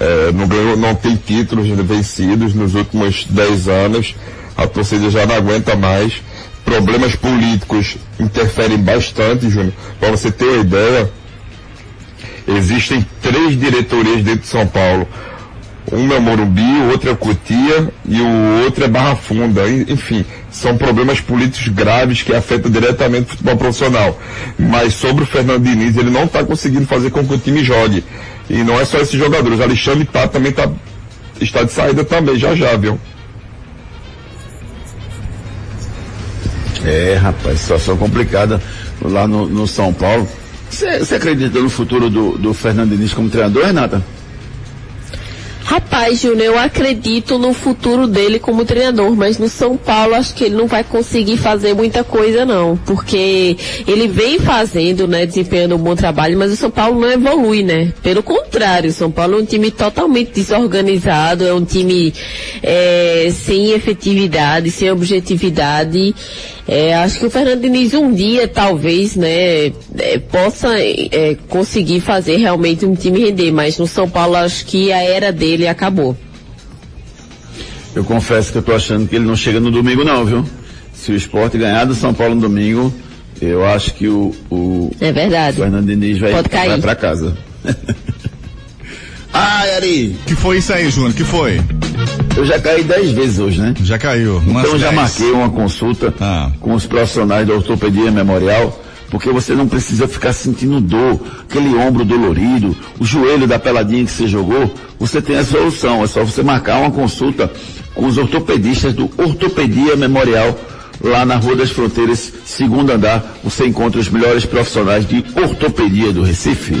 Speaker 6: É, não, ganhou, não tem títulos vencidos nos últimos 10 anos. A torcida já não aguenta mais. Problemas políticos interferem bastante, Júnior. Para você ter uma ideia, existem três diretorias dentro de São Paulo. Um é Morumbi, o outro é Cotia e o outro é Barra Funda. Enfim, são problemas políticos graves que afetam diretamente o futebol profissional. Mas sobre o Fernando Diniz, ele não está conseguindo fazer com que o time jogue. E não é só esses jogadores. Alexandre tá, também tá, está de saída também, já já, viu?
Speaker 3: É, rapaz, situação complicada lá no, no São Paulo. Você acredita no futuro do, do Fernando Diniz como treinador, Renata?
Speaker 5: Rapaz, Júnior, eu acredito no futuro dele como treinador, mas no São Paulo acho que ele não vai conseguir fazer muita coisa não, porque ele vem fazendo, né, desempenhando um bom trabalho, mas o São Paulo não evolui, né? Pelo contrário, o São Paulo é um time totalmente desorganizado, é um time é, sem efetividade, sem objetividade. É, acho que o Fernando Diniz um dia, talvez, né, é, possa é, conseguir fazer realmente um time render, mas no São Paulo acho que a era dele acabou.
Speaker 3: Eu confesso que eu tô achando que ele não chega no domingo não, viu? Se o esporte ganhar do São Paulo no domingo, eu acho que o, o
Speaker 5: é verdade.
Speaker 3: Fernando Diniz vai,
Speaker 5: Pode cair.
Speaker 3: vai pra casa. Ai, Ari!
Speaker 4: Que foi isso aí, Júnior? Que foi?
Speaker 3: Eu já caí dez vezes hoje, né?
Speaker 4: Já caiu.
Speaker 3: Então já
Speaker 4: 10.
Speaker 3: marquei uma consulta
Speaker 4: Ah.
Speaker 3: com os profissionais da ortopedia memorial, porque você não precisa ficar sentindo dor, aquele ombro dolorido, o joelho da peladinha que você jogou, você tem a solução, é só você marcar uma consulta com os ortopedistas do Ortopedia Memorial, lá na Rua das Fronteiras, segundo andar, você encontra os melhores profissionais de ortopedia do Recife.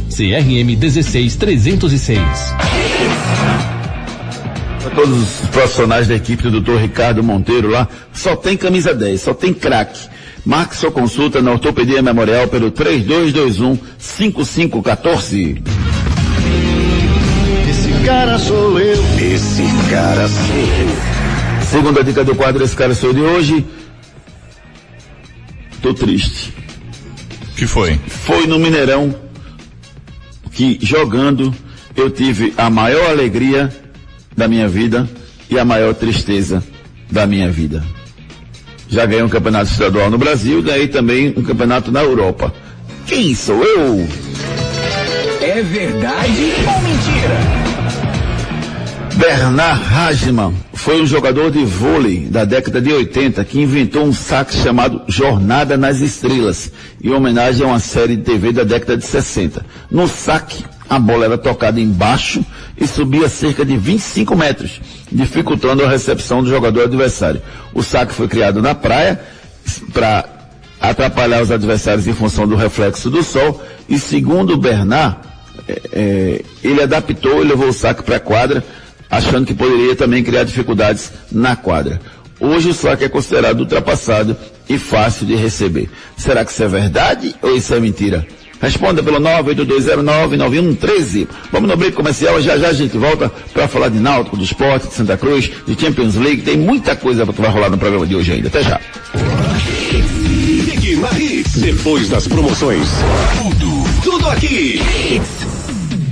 Speaker 9: CRM 16306.
Speaker 3: Para todos os profissionais da equipe do Dr. Ricardo Monteiro lá, só tem camisa 10, só tem craque. Marque sua consulta na Ortopedia Memorial pelo 3221-5514.
Speaker 2: Esse cara sou eu. Esse cara sou eu.
Speaker 3: Segunda dica do quadro, esse cara sou eu de hoje. Tô triste.
Speaker 4: Que foi?
Speaker 3: Foi no Mineirão que jogando eu tive a maior alegria da minha vida e a maior tristeza da minha vida. Já ganhei um campeonato estadual no Brasil ganhei também um campeonato na Europa. Quem sou eu?
Speaker 2: É verdade ou?
Speaker 3: Bernard Hagman foi um jogador de vôlei da década de 80 que inventou um saque chamado Jornada nas Estrelas, em homenagem a uma série de TV da década de 60. No saque, a bola era tocada embaixo e subia cerca de 25 metros, dificultando a recepção do jogador adversário. O saque foi criado na praia para atrapalhar os adversários em função do reflexo do sol e segundo Bernard, é, é, ele adaptou e levou o saque para a quadra, achando que poderia também criar dificuldades na quadra. Hoje o saque é considerado ultrapassado e fácil de receber. Será que isso é verdade ou isso é mentira? Responda pelo 982099113. Vamos no break comercial, já já a gente volta para falar de Náutico, do esporte, de Santa Cruz, de Champions League. Tem muita coisa que vai rolar no programa de hoje ainda. Até já.
Speaker 2: Depois das promoções. Tudo, tudo aqui.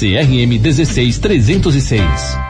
Speaker 9: CRM 16306.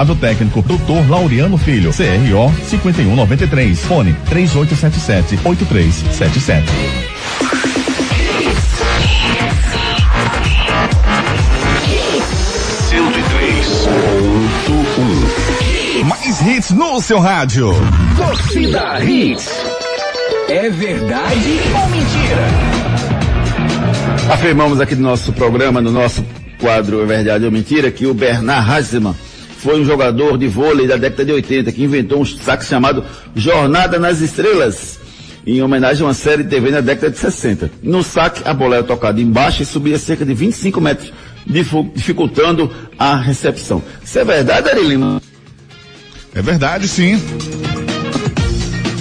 Speaker 1: técnico Dr. Laureano Filho, CRO 5193, fone 3877 8377.
Speaker 4: Mais hits no seu rádio.
Speaker 2: Torcida Hits. É verdade ou mentira?
Speaker 3: Afirmamos aqui no nosso programa, no nosso quadro É Verdade ou Mentira, que o Bernard Hasselmann foi um jogador de vôlei da década de 80 que inventou um saque chamado Jornada nas Estrelas, em homenagem a uma série de TV na década de 60. No saque, a bola era tocada embaixo e subia cerca de 25 metros, dificultando a recepção. Isso é verdade, Ari Lima?
Speaker 4: É verdade, sim.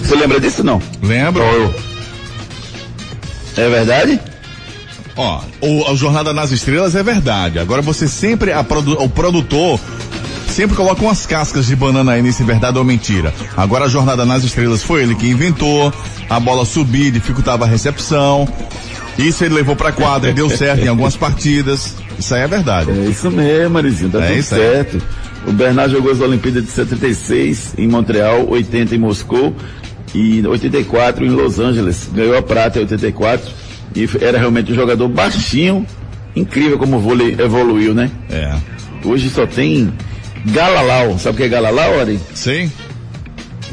Speaker 3: Você lembra disso não?
Speaker 4: Lembro.
Speaker 3: É verdade?
Speaker 4: Ó, o, a Jornada nas Estrelas é verdade. Agora você sempre, produ, o produtor, sempre coloca umas cascas de banana aí nesse verdade ou mentira. Agora a Jornada nas Estrelas foi ele que inventou, a bola subir, dificultava a recepção. Isso ele levou pra quadra e deu certo em algumas partidas. Isso aí é verdade.
Speaker 3: É isso mesmo, Marizinho, tá
Speaker 4: É
Speaker 3: tudo
Speaker 4: isso aí.
Speaker 3: certo. O Bernard jogou as Olimpíadas de 76 em Montreal, 80 em Moscou e 84 em Los Angeles. Ganhou a prata em 84 e era realmente um jogador baixinho, incrível como o vôlei evoluiu, né?
Speaker 4: É.
Speaker 3: Hoje só tem Galalau. Sabe o que é Galalau, Ari?
Speaker 4: Sim.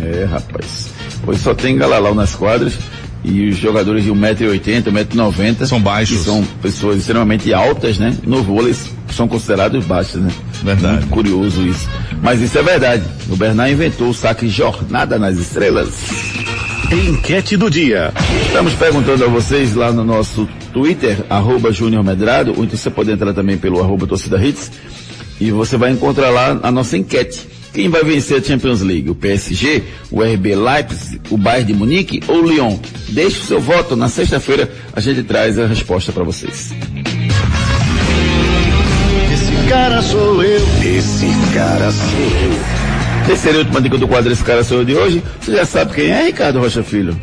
Speaker 3: É, rapaz. Hoje só tem Galalau nas quadras e os jogadores de 1,80m, 1,90m
Speaker 4: São baixos.
Speaker 3: Que são pessoas extremamente altas, né? No vôlei são considerados baixos, né?
Speaker 4: Verdade.
Speaker 3: Muito curioso isso. Mas isso é verdade. O Bernard inventou o saque Jornada nas Estrelas.
Speaker 2: Enquete do dia.
Speaker 3: Estamos perguntando a vocês lá no nosso Twitter, arroba Júnior Medrado, ou então você pode entrar também pelo arroba Torcida Hits, e você vai encontrar lá a nossa enquete. Quem vai vencer a Champions League? O PSG, o RB Leipzig, o Bayern de Munique ou o Lyon? Deixe o seu voto. Na sexta-feira a gente traz a resposta para vocês.
Speaker 2: Esse cara sou eu. Esse cara sou eu.
Speaker 3: Terceira e última dica do quadro Esse Cara Sou Eu de hoje. Você já sabe quem é, Ricardo Rocha Filho?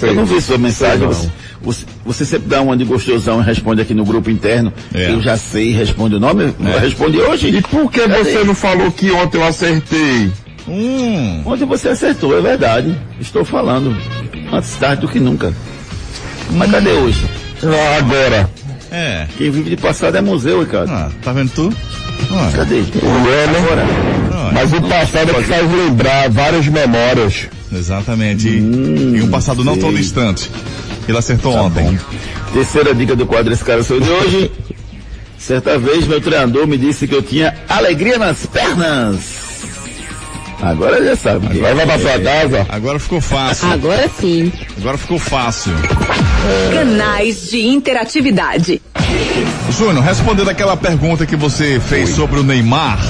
Speaker 3: Eu não vi sua mensagem.
Speaker 6: Sei não.
Speaker 3: Você, você, você sempre dá uma de gostosão e responde aqui no grupo interno.
Speaker 4: É.
Speaker 3: Eu já sei, responde o nome.
Speaker 4: É.
Speaker 3: Responde hoje.
Speaker 6: E por que
Speaker 3: Cadê?
Speaker 6: você não falou que ontem eu acertei?
Speaker 4: Hum.
Speaker 3: Ontem você acertou, é verdade. Estou falando. Antes tarde do que nunca. Mas cadê hoje?
Speaker 6: Ah, agora.
Speaker 4: É.
Speaker 3: Quem vive de passado é museu, Ricardo.
Speaker 4: Ah, tá vendo tu? Ah,
Speaker 3: Cadê?
Speaker 6: É, né?
Speaker 3: Agora.
Speaker 4: ah,
Speaker 6: Mas o passado é que faz lembrar várias memórias.
Speaker 4: Exatamente.
Speaker 3: Hum,
Speaker 4: e um passado não tão distante. Ele acertou
Speaker 3: Tá
Speaker 4: ontem.
Speaker 3: Terceira dica do quadro Esse Cara Sou de hoje. Certa vez meu treinador me disse que eu tinha alegria nas pernas. Agora já sabe.
Speaker 6: Agora vai pra sua casa.
Speaker 4: Agora ficou fácil.
Speaker 5: Agora sim.
Speaker 4: Agora ficou fácil.
Speaker 7: Canais de interatividade.
Speaker 4: Júnior, respondendo aquela pergunta que você fez sobre o Neymar,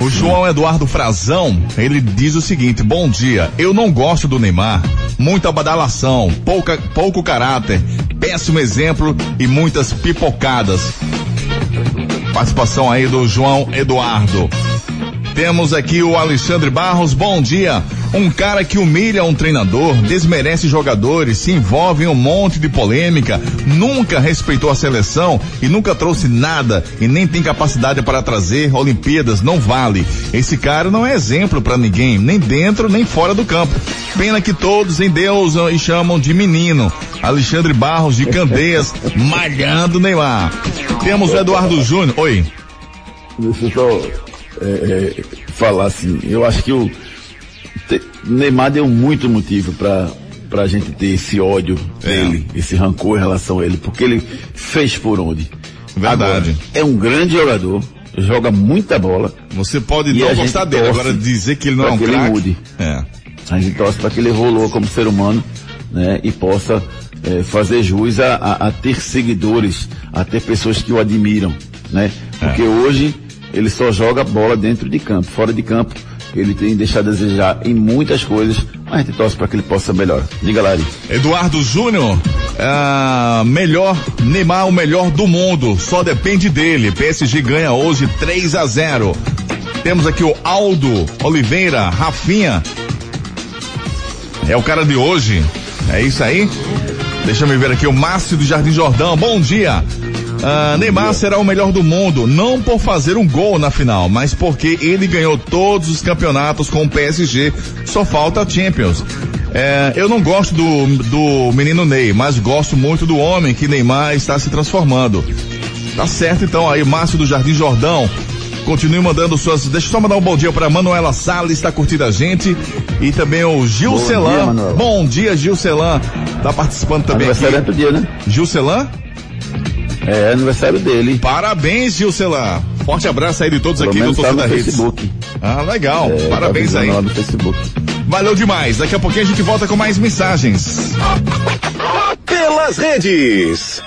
Speaker 4: o João Eduardo Frazão, ele diz o seguinte: Bom dia, eu não gosto do Neymar. Muita badalação, pouca, pouco caráter, péssimo exemplo e muitas pipocadas. Participação aí do João Eduardo. Temos aqui o Alexandre Barros, bom dia. Um cara que humilha um treinador, desmerece jogadores, se envolve em um monte de polêmica, nunca respeitou a seleção e nunca trouxe nada e nem tem capacidade para trazer Olimpíadas, não vale. Esse cara não é exemplo para ninguém, nem dentro nem fora do campo. Pena que todos endeusam e chamam de menino. Alexandre Barros de Candeias, malhando Neymar. Temos o Eduardo Júnior. Oi.
Speaker 3: Deixa eu só é, é, falar assim, eu acho que o te, Neymar deu muito motivo para pra gente ter esse ódio
Speaker 4: É.
Speaker 3: dele, esse rancor em relação a ele, porque ele fez por onde.
Speaker 4: Verdade.
Speaker 3: Agora, é um grande jogador, joga muita bola.
Speaker 4: Você pode não
Speaker 3: a
Speaker 4: gostar dele, agora dizer que ele não é um
Speaker 3: que ele mude.
Speaker 4: É.
Speaker 3: A gente torce para que ele evolua como ser humano, né? E possa eh, fazer jus a, a- a ter seguidores, a ter pessoas que o admiram, né? Porque hoje ele só joga bola dentro de campo, fora de campo ele tem deixado a desejar em muitas coisas, mas a gente torce para que ele possa melhorar. Diga, Lari.
Speaker 4: Eduardo Júnior, ah, melhor, Neymar o melhor do mundo, só depende dele. PSG ganha hoje 3 a 0. Temos aqui o Aldo Oliveira, Rafinha. É o cara de hoje. É isso aí? Deixa eu ver aqui o Márcio do Jardim Jordão. Bom dia. Ah, Neymar será o melhor do mundo, não por fazer um gol na final, mas porque ele ganhou todos os campeonatos com o PSG. Só falta a Champions. É, eu não gosto do, do menino Ney, mas gosto muito do homem que Neymar está se transformando. Tá certo então aí, Márcio do Jardim Jordão. Continue mandando suas. Deixa eu só mandar um bom dia para Manuela Salles, está curtindo a gente. E também o Gil
Speaker 3: Bom dia,
Speaker 4: Celan.
Speaker 3: Manuela.
Speaker 4: Bom dia, Gil Celan. Tá participando também
Speaker 3: aniversário é dia, né?
Speaker 4: Gil Celan?
Speaker 3: É aniversário dele.
Speaker 4: Parabéns, Gil Celan. Forte abraço aí de todos
Speaker 3: Pelo
Speaker 4: aqui do
Speaker 3: menos tá
Speaker 4: Torcida
Speaker 3: no
Speaker 4: Redes.
Speaker 3: Facebook.
Speaker 4: Ah, legal.
Speaker 3: É,
Speaker 4: Parabéns
Speaker 3: tá
Speaker 4: aí.
Speaker 3: Lá no Facebook.
Speaker 4: Valeu demais. Daqui a pouquinho a gente volta com mais mensagens.
Speaker 2: Pelas redes.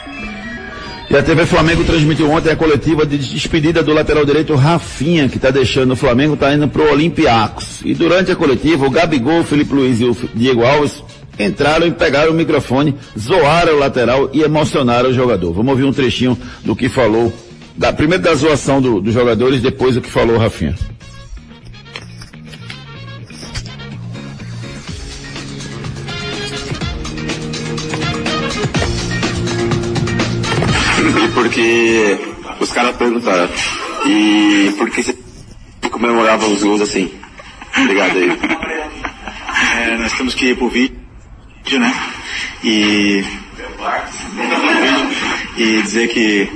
Speaker 3: E a TV Flamengo transmitiu ontem a coletiva de despedida do lateral direito Rafinha, que está deixando o Flamengo, está indo pro Olympiacos. E durante a coletiva, o Gabigol, o Felipe Luiz e o Diego Alves entraram e pegaram o microfone, zoaram o lateral e emocionaram o jogador. Vamos ouvir um trechinho do que falou, da, primeiro da zoação do- dos jogadores, depois do que falou o Rafinha.
Speaker 10: E porque os caras perguntaram. E por que você comemorava os gols assim? Obrigado aí.
Speaker 11: É, nós temos que ir pro vídeo, né? E. E dizer que.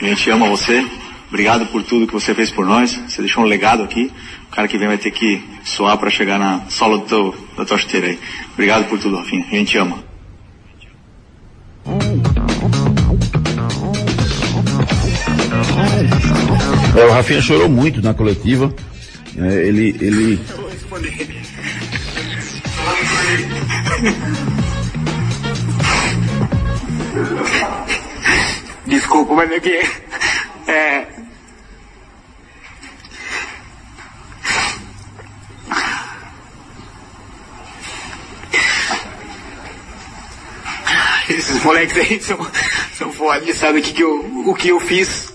Speaker 11: A gente ama você. Obrigado por tudo que você fez por nós. Você deixou um legado aqui. O cara que vem vai ter que suar para chegar na sola do teu, da tua chuteira aí. Obrigado por tudo, Rafinha. A gente ama.
Speaker 3: É, o Rafinha chorou muito na coletiva. É, ele, ele,
Speaker 11: Desculpa, mas é que. É. Esses moleques aí são, são foda, sabem o que, que eu, o que eu fiz.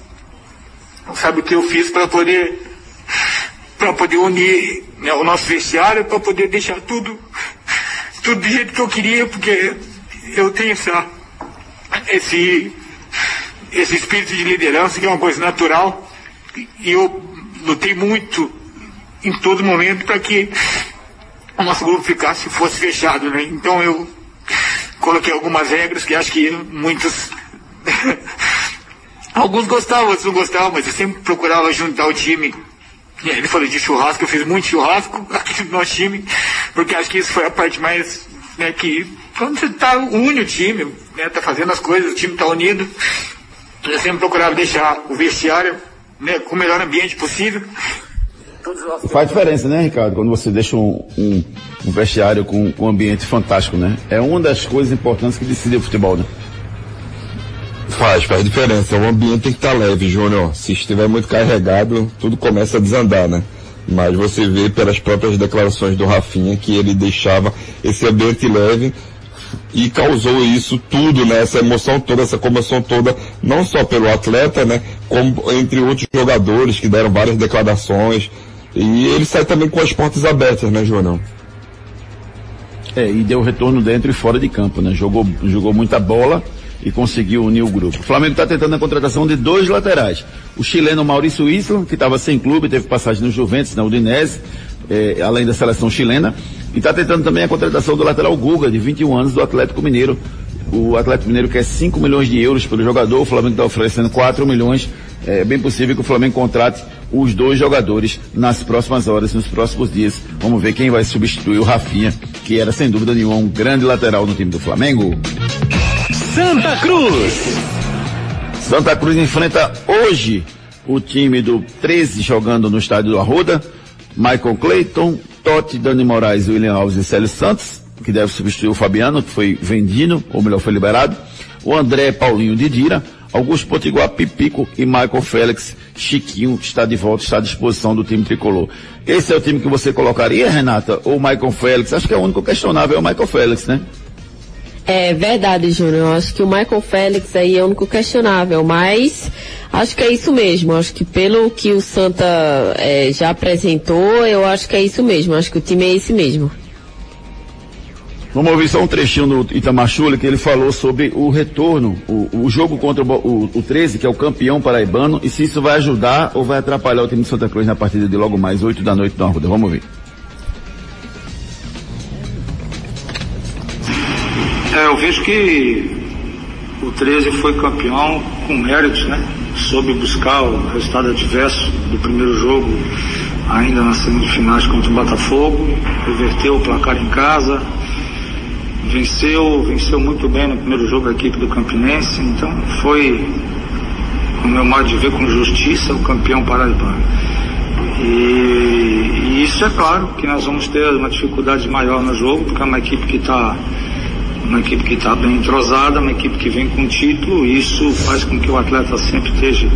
Speaker 11: Sabe o que eu fiz para poder. para poder unir né, o nosso vestiário, para poder deixar tudo. Tudo do jeito que eu queria, porque eu tenho essa. esse esse espírito de liderança, que é uma coisa natural, e eu lutei muito em todo momento para que o nosso grupo ficasse, fosse fechado, né? Então eu coloquei algumas regras que acho que muitos. Alguns gostavam, outros não gostavam, mas eu sempre procurava juntar o time. Ele falou de churrasco, eu fiz muito churrasco aqui no nosso time, porque acho que isso foi a parte mais, né, que quando você tá, une o time, né, tá fazendo as coisas, o time tá unido, eu sempre procurava deixar o vestiário, né, com o melhor ambiente possível.
Speaker 3: Faz diferença, né, Ricardo? Quando você deixa um, um, um vestiário com, com um ambiente fantástico, né? É uma das coisas importantes que decide o futebol, né?
Speaker 6: Faz, faz diferença. O ambiente tem que estar leve, Júnior. Se estiver muito carregado, tudo começa a desandar, né? Mas você vê pelas próprias declarações do Rafinha que ele deixava esse ambiente leve e causou isso tudo, né? Essa emoção toda, essa comoção toda, não só pelo atleta, né? como entre outros jogadores que deram várias declarações. E ele sai também com as portas abertas, né, João?
Speaker 3: É, e deu retorno dentro e fora de campo, né? Jogou, jogou muita bola e conseguiu unir o grupo. O Flamengo está tentando a contratação de dois laterais. O chileno Maurício Isla, que estava sem clube, teve passagem no Juventus, na Udinese, é, além da seleção chilena. E está tentando também a contratação do lateral Guga, de 21 anos, do Atlético Mineiro. O Atlético Mineiro quer 5 milhões de euros pelo jogador, o Flamengo está oferecendo 4 milhões. É bem possível que o Flamengo contrate os dois jogadores nas próximas horas, nos próximos dias. Vamos ver quem vai substituir o Rafinha, que era sem dúvida nenhuma um grande lateral no time do Flamengo.
Speaker 1: Santa Cruz.
Speaker 3: Santa Cruz enfrenta hoje o time do 13 jogando no estádio do Arruda. Michael Clayton, Totti, Dani Moraes, William Alves e Célio Santos, que deve substituir o Fabiano, que foi vendido, ou melhor, foi liberado. O André Paulinho de Dira, Augusto Potiguar, Pipico e Michael Félix, Chiquinho está de volta, está à disposição do time tricolor. Esse é o time que você colocaria, Renata? Ou Michael Félix? Acho que é o único questionável é o Michael Félix, né?
Speaker 5: É verdade, Júnior. Eu acho que o Michael Félix aí é o único questionável, mas acho que é isso mesmo. Acho que pelo que o Santa é, já apresentou, eu acho que é isso mesmo. Acho que o time é esse mesmo.
Speaker 3: Vamos ouvir só um trechinho do Itamar Chule, que ele falou sobre o retorno, o, o jogo contra o, o, o 13, que é o campeão paraibano, e se isso vai ajudar ou vai atrapalhar o time de Santa Cruz na partida de logo mais 8 da noite no Arruda. Vamos ouvir.
Speaker 12: É, vejo que o 13 foi campeão com méritos, né? Soube buscar o resultado adverso do primeiro jogo, ainda nas semifinais contra o Botafogo, reverteu o placar em casa, venceu, venceu muito bem no primeiro jogo a equipe do Campinense, então foi, no meu modo de ver, com justiça, o campeão paraibano. E, e isso é claro que nós vamos ter uma dificuldade maior no jogo, porque é uma equipe que está uma equipe que está bem entrosada, uma equipe que vem com título, e isso faz com que o atleta sempre esteja,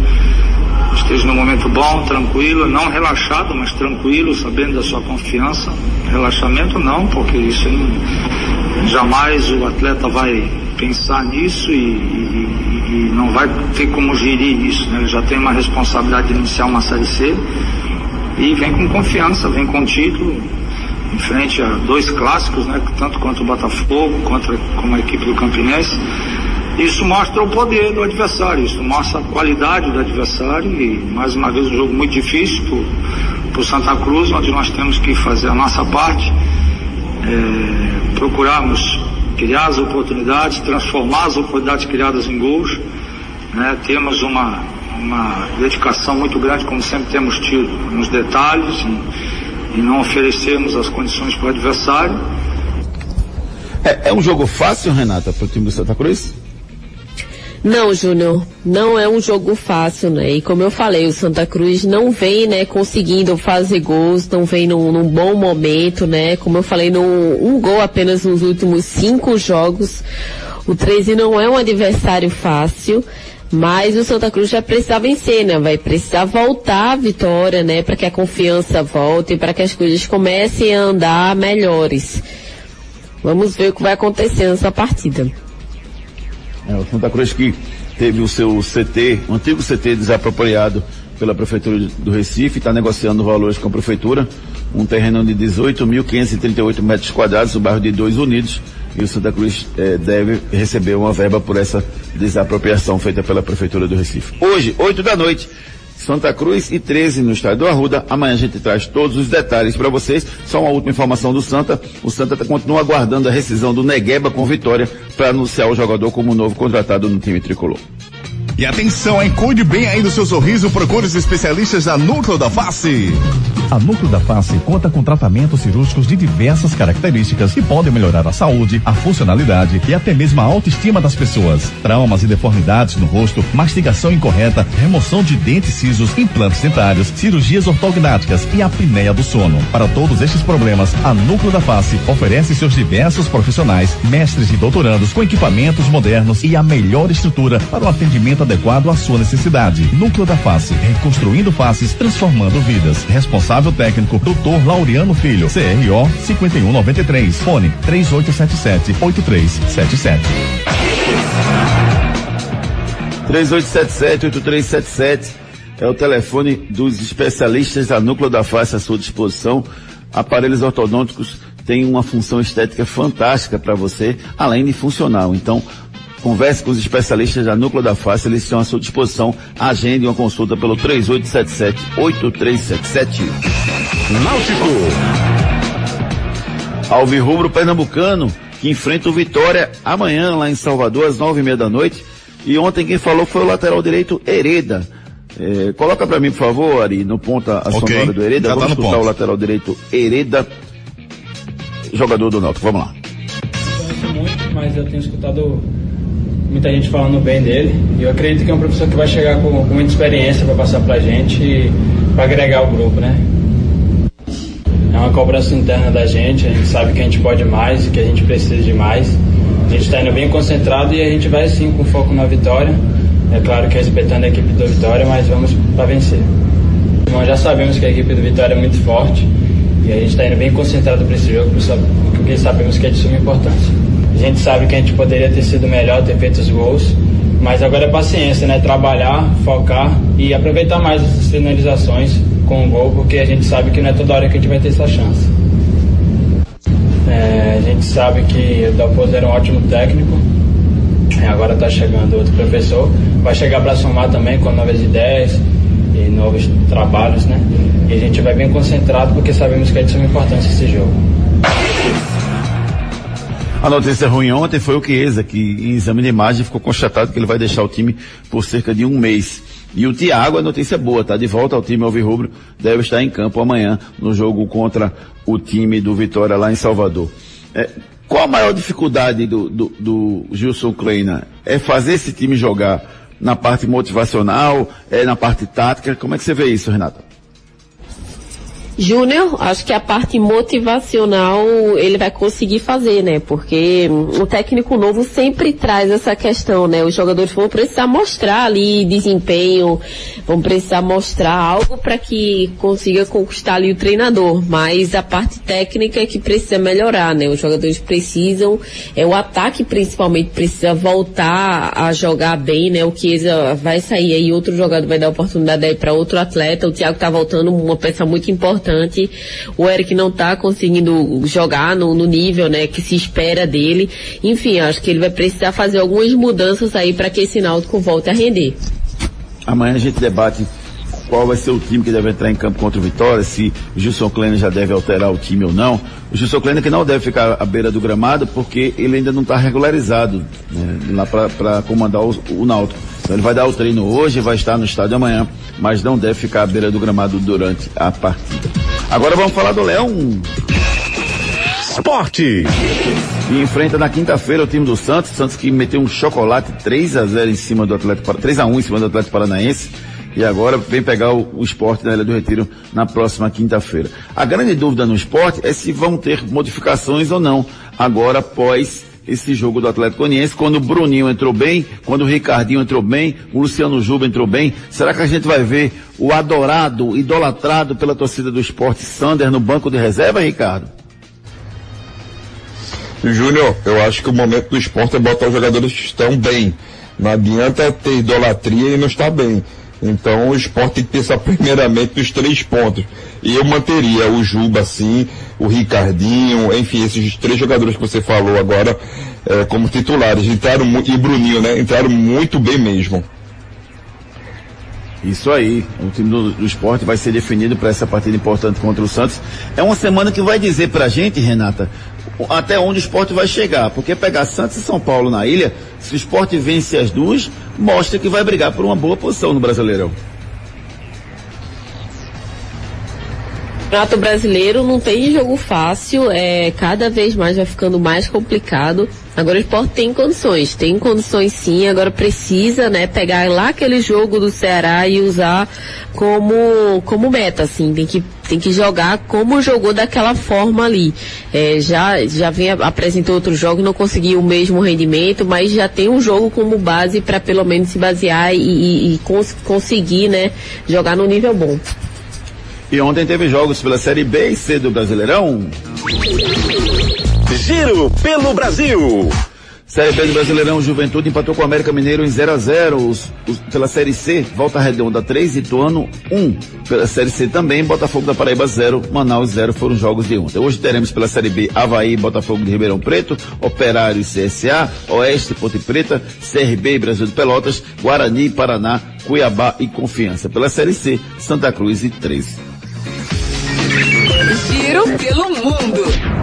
Speaker 12: esteja no momento bom, tranquilo, não relaxado, mas tranquilo, sabendo da sua confiança. Relaxamento não, porque isso jamais o atleta vai pensar nisso e, e, e, não vai ter como gerir isso. Né? Ele já tem uma responsabilidade de iniciar uma série C e vem com confiança, vem com título em frente a dois clássicos, né, tanto quanto o Botafogo, contra como a equipe do Campinense. Isso mostra o poder do adversário, isso mostra a qualidade do adversário e mais uma vez um jogo muito difícil para o Santa Cruz, onde nós temos que fazer a nossa parte, é, procurarmos criar as oportunidades, transformar as oportunidades criadas em gols. Né, temos uma, uma dedicação muito grande, como sempre temos tido, nos detalhes. E, e não oferecermos as condições para o adversário.
Speaker 3: É, é, um jogo fácil, Renata, para o time do Santa Cruz?
Speaker 5: Não, Júnior, não é um jogo fácil, né? E como eu falei, o Santa Cruz não vem, né, conseguindo fazer gols, não vem num, num bom momento, né? Como eu falei, num, um gol apenas nos últimos cinco jogos. O 13 não é um adversário fácil. Mas o Santa Cruz já precisa vencer, né? Vai precisar voltar à vitória, né? Para que a confiança volte, para que as coisas comecem a andar melhores. Vamos ver o que vai acontecer nessa partida.
Speaker 3: É, o Santa Cruz que teve o seu CT, o antigo CT desapropriado pela Prefeitura do Recife, está negociando valores com a Prefeitura, um terreno de 18.538 metros quadrados, no bairro de Dois Unidos, e o Santa Cruz eh, deve receber uma verba por essa desapropriação feita pela Prefeitura do Recife. Hoje, 8 da noite, Santa Cruz e 13 no estádio do Arruda. Amanhã a gente traz todos os detalhes para vocês. Só uma última informação do Santa. O Santa continua aguardando a rescisão do Negueba com vitória para anunciar o jogador como novo contratado no time tricolor.
Speaker 1: E atenção, hein? Cuide bem aí do seu sorriso, procure os especialistas da Núcleo da Face. A Núcleo da Face conta com tratamentos cirúrgicos de diversas características que podem melhorar a saúde, a funcionalidade e até mesmo a autoestima das pessoas. Traumas e deformidades no rosto, mastigação incorreta, remoção de dentes cisos, implantes dentários, cirurgias ortognáticas e apneia do sono. Para todos estes problemas, a Núcleo da Face oferece seus diversos profissionais, mestres e doutorandos com equipamentos modernos e a melhor estrutura para o atendimento adequado à sua necessidade. Núcleo da Face, reconstruindo faces, transformando vidas. Responsável técnico, Dr. Laureano Filho, CRO 5193, fone 3877 8377.
Speaker 3: 3877-8377 é o telefone dos especialistas da Núcleo da Face à sua disposição. Aparelhos ortodônticos têm uma função estética fantástica para você, além de funcional. Então, converse com os especialistas da Núcleo da Face, eles estão à sua disposição. Agende uma consulta pelo 3877-8377.
Speaker 1: Náutico.
Speaker 3: Alvirrubro Pernambucano, que enfrenta o Vitória amanhã lá em Salvador, às nove e meia da noite. E ontem quem falou foi o lateral direito Hereda. É, coloca para mim, por favor, Ari, no ponta a
Speaker 4: Ok.
Speaker 3: sonora do Hereda.
Speaker 4: Já tá
Speaker 3: Vamos
Speaker 4: no
Speaker 3: escutar
Speaker 4: ponto.
Speaker 3: o lateral direito Hereda, jogador do Náutico. Vamos lá.
Speaker 13: conheço muito, mas eu tenho escutado muita gente falando bem dele. E eu acredito que é um professor que vai chegar com, com muita experiência para passar pra gente e para agregar o grupo, né? É uma cobrança interna da gente, a gente sabe que a gente pode mais e que a gente precisa de mais. A gente está indo bem concentrado e a gente vai sim com foco na vitória. É claro que respeitando a equipe do Vitória, mas vamos para vencer. Nós já sabemos que a equipe do Vitória é muito forte e a gente está indo bem concentrado para esse jogo porque sabemos que é de suma importância. Gente sabe que a gente poderia ter sido melhor, ter feito os gols, mas agora é paciência, né? Trabalhar, focar e aproveitar mais essas finalizações com o gol, porque a gente sabe que não é toda hora que a gente vai ter essa chance. É, a gente sabe que o Dalpozo era um ótimo técnico, é, agora está chegando outro professor, vai chegar para somar também com novas ideias e novos trabalhos, né? E a gente vai bem concentrado porque sabemos que é de suma importância esse jogo.
Speaker 3: A notícia ruim ontem foi o Chiesa, que em exame de imagem ficou constatado que ele vai deixar o time por cerca de um mês. E o Thiago, a notícia boa, tá de volta ao time Alvirrubro, deve estar em campo amanhã no jogo contra o time do Vitória lá em Salvador. É, qual a maior dificuldade do, do, do Gilson Kleina? É fazer esse time jogar na parte motivacional, é na parte tática? Como é que você vê isso, Renata?
Speaker 5: Júnior, acho que a parte motivacional ele vai conseguir fazer, né? Porque hum, o técnico novo sempre traz essa questão, né? Os jogadores vão precisar mostrar ali desempenho, vão precisar mostrar algo para que consiga conquistar ali o treinador. Mas a parte técnica é que precisa melhorar, né? Os jogadores precisam, é o ataque principalmente precisa voltar a jogar bem, né? O Chiesa vai sair aí, outro jogador vai dar oportunidade aí para outro atleta. O Thiago tá voltando, uma peça muito importante. O Eric não tá conseguindo jogar no, no nível, né, que se espera dele. Enfim, acho que ele vai precisar fazer algumas mudanças aí para que esse Náutico volte a render.
Speaker 3: Amanhã a gente debate qual vai ser o time que deve entrar em campo contra o Vitória, se o Gilson Kleiner já deve alterar o time ou não. O Gilson Kleiner que não deve ficar à beira do gramado porque ele ainda não está regularizado né, lá para comandar o, o Náutico. Então ele vai dar o treino hoje, vai estar no estádio amanhã, mas não deve ficar à beira do gramado durante a partida. Agora vamos falar do Leão.
Speaker 1: Esporte.
Speaker 3: E enfrenta na quinta-feira o time do Santos, Santos que meteu um chocolate 3 a 0 em cima do Atlético, Par- 3 a 1 em cima do Atlético Paranaense. E agora vem pegar o, o esporte na Ilha do Retiro na próxima quinta-feira. A grande dúvida no esporte é se vão ter modificações ou não, agora após esse jogo do Atlético Goianiense, quando o Bruninho entrou bem, quando o Ricardinho entrou bem, o Luciano Juba entrou bem. Será que a gente vai ver o adorado, idolatrado pela torcida do esporte Sander no banco de reserva, Ricardo?
Speaker 6: Júnior, eu acho que o momento do esporte é botar os jogadores que estão bem. Não adianta ter idolatria e não estar bem. Então o esporte tem que pensar primeiramente nos três pontos. E eu manteria o Juba assim, o Ricardinho, enfim, esses três jogadores que você falou agora eh, como titulares. Entraram muito, e Bruninho, né? Entraram muito bem mesmo.
Speaker 3: Isso aí, o time do, do esporte vai ser definido para essa partida importante contra o Santos. É uma semana que vai dizer pra gente, Renata, até onde o esporte vai chegar. Porque pegar Santos e São Paulo na ilha, se o esporte vence as duas, mostra que vai brigar por uma boa posição no Brasileirão.
Speaker 5: Campeonato Brasileiro não tem jogo fácil, é, cada vez mais vai ficando mais complicado. Agora o esporte tem condições, tem condições sim, agora precisa, né, pegar lá aquele jogo do Ceará e usar como, como meta, assim, tem que, tem que jogar como jogou daquela forma ali. É, já, já vem, apresentou outros jogos, não conseguiu o mesmo rendimento, mas já tem um jogo como base para pelo menos se basear e, e- e cons- conseguir, né, jogar no nível bom.
Speaker 3: E ontem teve jogos pela Série B e C do Brasileirão.
Speaker 1: Giro pelo Brasil.
Speaker 3: Série B do Brasileirão, Juventude empatou com o América Mineiro em 0 a 0 os, os, Pela Série C, Volta Redonda 3, Ituano 1. Pela Série C também, Botafogo da Paraíba 0, Manaus 0 foram jogos de ontem. Hoje teremos pela Série B, Havaí, Botafogo de Ribeirão Preto, Operário e CSA, Oeste, Ponte Preta, CRB e Brasil de Pelotas, Guarani, Paraná, Cuiabá e Confiança. Pela Série C, Santa Cruz e 13.
Speaker 7: Giro pelo mundo.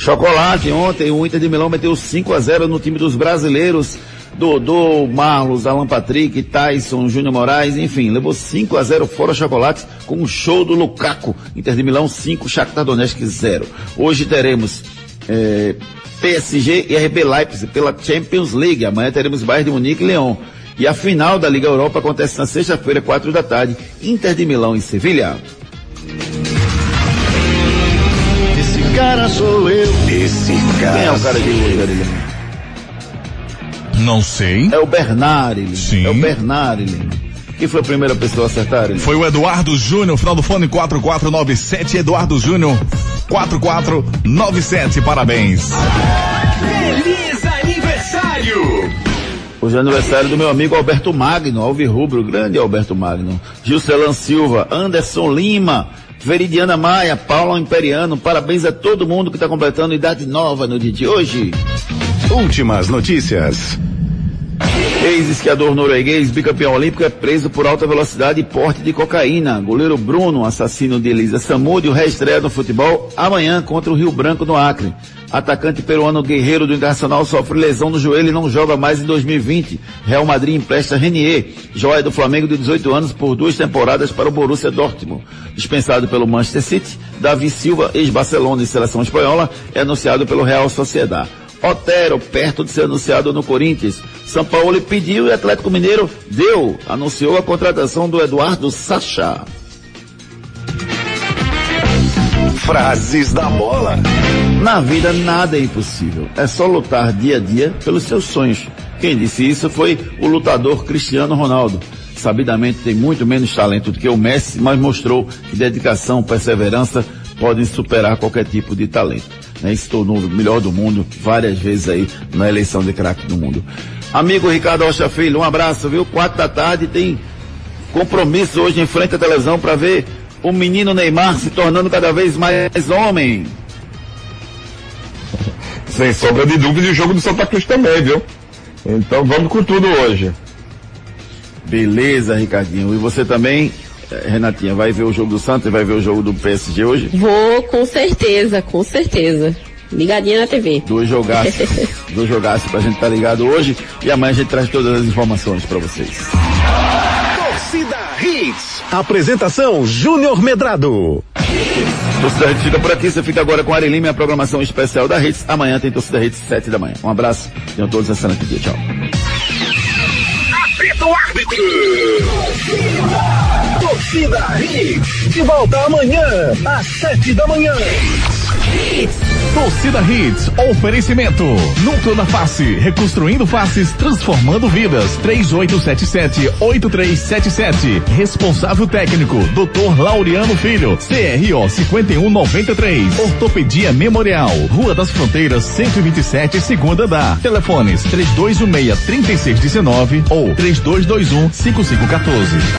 Speaker 3: Chocolate, ontem o Inter de Milão meteu 5 a 0 no time dos brasileiros. Dodô, Marlos, Alan Patrick, Tyson, Júnior Moraes, enfim, levou 5 a 0 fora chocolate com um show do Lukaku. Inter de Milão 5, Shakhtar Donetsk 0. Hoje teremos é, PSG e RB Leipzig pela Champions League. Amanhã teremos Bayern de Munique e Leão. E a final da Liga Europa acontece na sexta-feira, 4 da tarde, Inter de Milão e Sevilha.
Speaker 2: Cara sou eu. Esse cara.
Speaker 3: Quem é o cara de hoje, Garilha?
Speaker 4: Não sei.
Speaker 3: É o Bernard.
Speaker 4: Sim.
Speaker 3: É o Bernard. Quem foi a primeira pessoa a acertar? Ele?
Speaker 4: Foi o Eduardo Júnior, final do fone 4497, Eduardo Júnior 4497, parabéns.
Speaker 2: Feliz aniversário!
Speaker 3: Hoje é aniversário do meu amigo Alberto Magno, Alvirrubro, grande Alberto Magno. Gilcelan Silva, Anderson Lima, Veridiana Maia, Paulo Imperiano, parabéns a todo mundo que está completando idade nova no dia de hoje.
Speaker 2: Últimas notícias.
Speaker 3: Ex-esquiador norueguês, bicampeão olímpico, é preso por alta velocidade e porte de cocaína. Goleiro Bruno, assassino de Elisa Samúdio, reestreia no futebol amanhã contra o Rio Branco no Acre. Atacante peruano guerreiro do Internacional sofre lesão no joelho e não joga mais em 2020. Real Madrid empresta Renier, joia do Flamengo de 18 anos, por duas temporadas para o Borussia Dortmund. Dispensado pelo Manchester City, Davi Silva, ex-Barcelona e seleção espanhola, é anunciado pelo Real Sociedad. Otero, perto de ser anunciado no Corinthians. São Paulo pediu e Atlético Mineiro deu. Anunciou a contratação do Eduardo Sacha.
Speaker 2: Frases da bola.
Speaker 3: Na vida nada é impossível. É só lutar dia a dia pelos seus sonhos. Quem disse isso foi o lutador Cristiano Ronaldo. Sabidamente tem muito menos talento do que o Messi, mas mostrou que dedicação, perseverança podem superar qualquer tipo de talento. Né? Se tornou o melhor do mundo várias vezes aí na eleição de craque do mundo. Amigo Ricardo Rocha Filho, um abraço, viu? Quatro da tarde tem compromisso hoje em frente à televisão para ver o menino Neymar se tornando cada vez mais homem.
Speaker 6: Sem sombra de dúvida, e o jogo do Santa Cruz também, viu? Então vamos com tudo hoje.
Speaker 3: Beleza, Ricardinho. E você também, eh, Renatinha, vai ver o jogo do Santos e vai ver o jogo do PSG hoje?
Speaker 5: Vou, com certeza, com certeza. Ligadinha na TV.
Speaker 3: Dois jogaços, dois jogaços pra gente estar tá ligado hoje e amanhã a gente traz todas as informações para vocês.
Speaker 2: Hits. Apresentação Júnior Medrado.
Speaker 3: Torcida Hits fica por aqui, você fica agora com a Arelime, a programação especial da Hits. Amanhã tem Torcida Hits, sete da manhã. Um abraço, tenham todos excelente dia, tchau.
Speaker 2: Apito árbitro. Torcida Hits. De volta amanhã, às sete da manhã.
Speaker 1: Torcida Hits, oferecimento. Núcleo da Face, reconstruindo faces, transformando vidas. 3877-8377. Responsável técnico, Dr. Laureano Filho. CRO 5193. Ortopedia Memorial. Rua das Fronteiras, 127, segunda da. Telefones 3216-3619 ou 3221-5514.